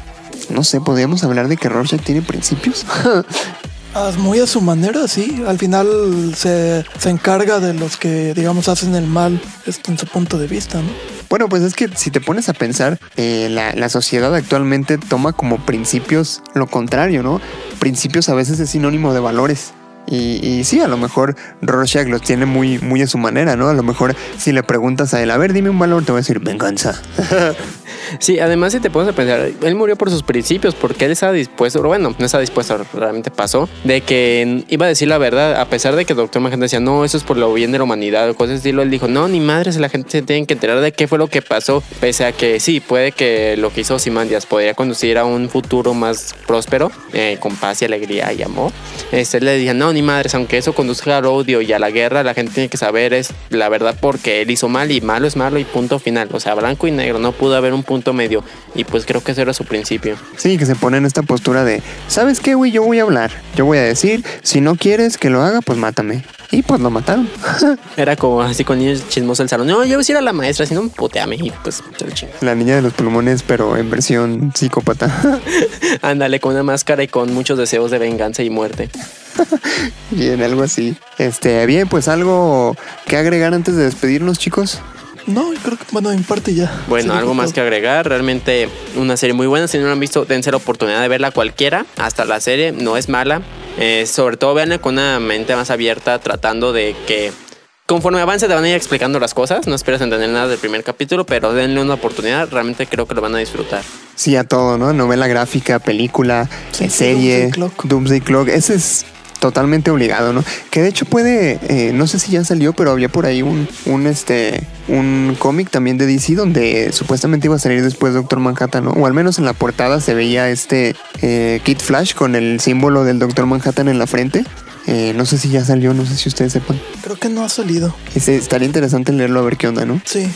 No sé, ¿podríamos hablar de que Rorschach tiene principios? Ah, Muy a su manera, sí. Al final se, se encarga de los que, digamos, hacen el mal en su punto de vista, ¿no? Bueno, pues es que si te pones a pensar, eh, la, la sociedad actualmente toma como principios lo contrario, ¿no? Principios a veces es sinónimo de valores. Y, y, sí, a lo mejor Rorschach los tiene muy, muy a su manera, ¿no? A lo mejor si le preguntas a él, a ver, dime un valor, te va a decir venganza. Sí, además si te pones a pensar, él murió por sus principios, porque él estaba dispuesto, bueno, no estaba dispuesto, realmente pasó, de que iba a decir la verdad, a pesar de que el doctor Manhattan decía, no, eso es por lo bien de la humanidad, o cosas así, él dijo, no, ni madres, la gente se tiene que enterar de qué fue lo que pasó, pese a que sí, puede que lo que hizo Simandias podría conducir a un futuro más próspero, eh, con paz y alegría y amor. Este, le decía, no, ni madres, aunque eso conduzca al odio y a la guerra, la gente tiene que saber es la verdad porque él hizo mal y malo es malo y punto final, o sea, blanco y negro, no pudo haber un punto medio. Y pues creo que ese era su principio. Sí, que se pone en esta postura de, ¿sabes qué, güey? Yo voy a hablar. Yo voy a decir, si no quieres que lo haga, pues mátame. Y pues lo mataron. era como así con niños chismosos del salón. No, yo voy a ir a la maestra, si no, puteame. Y pues se lo chingas. La niña de los pulmones, pero en versión psicópata. Ándale, con una máscara y con muchos deseos de venganza y muerte. bien, algo así. Este, bien, pues algo que agregar antes de despedirnos, chicos. No, creo que, bueno, en parte ya. Bueno, algo más que agregar. Realmente una serie muy buena. Si no la han visto, dense la oportunidad de verla cualquiera. Hasta la serie no es mala. Eh, sobre todo, veanla con una mente más abierta, tratando de que conforme avance te van a ir explicando las cosas. No esperes entender nada del primer capítulo, pero denle una oportunidad. Realmente creo que lo van a disfrutar. Sí, a todo, ¿no? Novela gráfica, película, Sí, serie, Doomsday Clock. Doomsday Clock. Ese es totalmente obligado, ¿no? Que de hecho puede, eh, no sé si ya salió, pero había por ahí un, un este, un cómic también de DC donde supuestamente iba a salir después Doctor Manhattan, ¿no? O al menos en la portada se veía este eh, Kid Flash con el símbolo del Doctor Manhattan en la frente. Eh, no sé si ya salió, no sé si ustedes sepan. Creo que no ha salido. Ese, estaría interesante leerlo a ver qué onda, ¿no? Sí.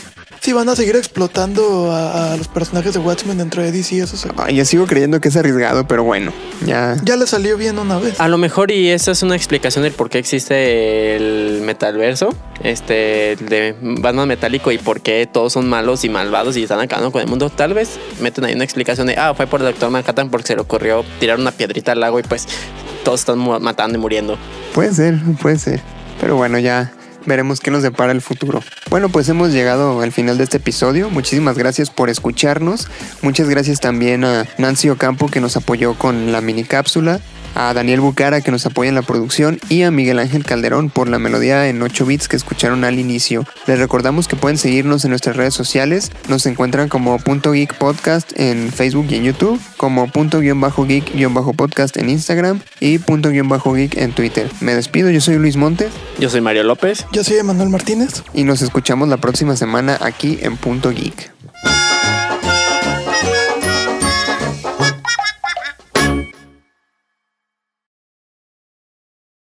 Sí, van a seguir explotando a, a los personajes de Watchmen dentro de DC. Eso se- Ay, yo sigo creyendo que es arriesgado, pero bueno, ya. ya le salió bien una vez. A lo mejor, y esa es una explicación del por qué existe el metaverso, este, de Batman metálico y por qué todos son malos y malvados y están acabando con el mundo. Tal vez meten ahí una explicación de, ah, fue por el Doctor Manhattan porque se le ocurrió tirar una piedrita al lago y pues todos están matando y muriendo. Puede ser, puede ser. Pero bueno, ya veremos qué nos depara el futuro. Bueno, pues hemos llegado al final de este episodio. Muchísimas gracias por escucharnos. Muchas gracias también a Nancy Ocampo que nos apoyó con la mini cápsula. A Daniel Bucara que nos apoya en la producción y a Miguel Ángel Calderón por la melodía en 8 bits que escucharon al inicio. Les recordamos que pueden seguirnos en nuestras redes sociales. Nos encuentran como punto geek podcast en Facebook y en YouTube, como punto guion bajo geek guion bajo podcast en Instagram y punto guion bajo geek en Twitter. Me despido, yo soy Luis Montes Yo soy Mario López. Yo soy Emanuel Martínez. y nos escuchamos la próxima semana aquí en Punto Geek.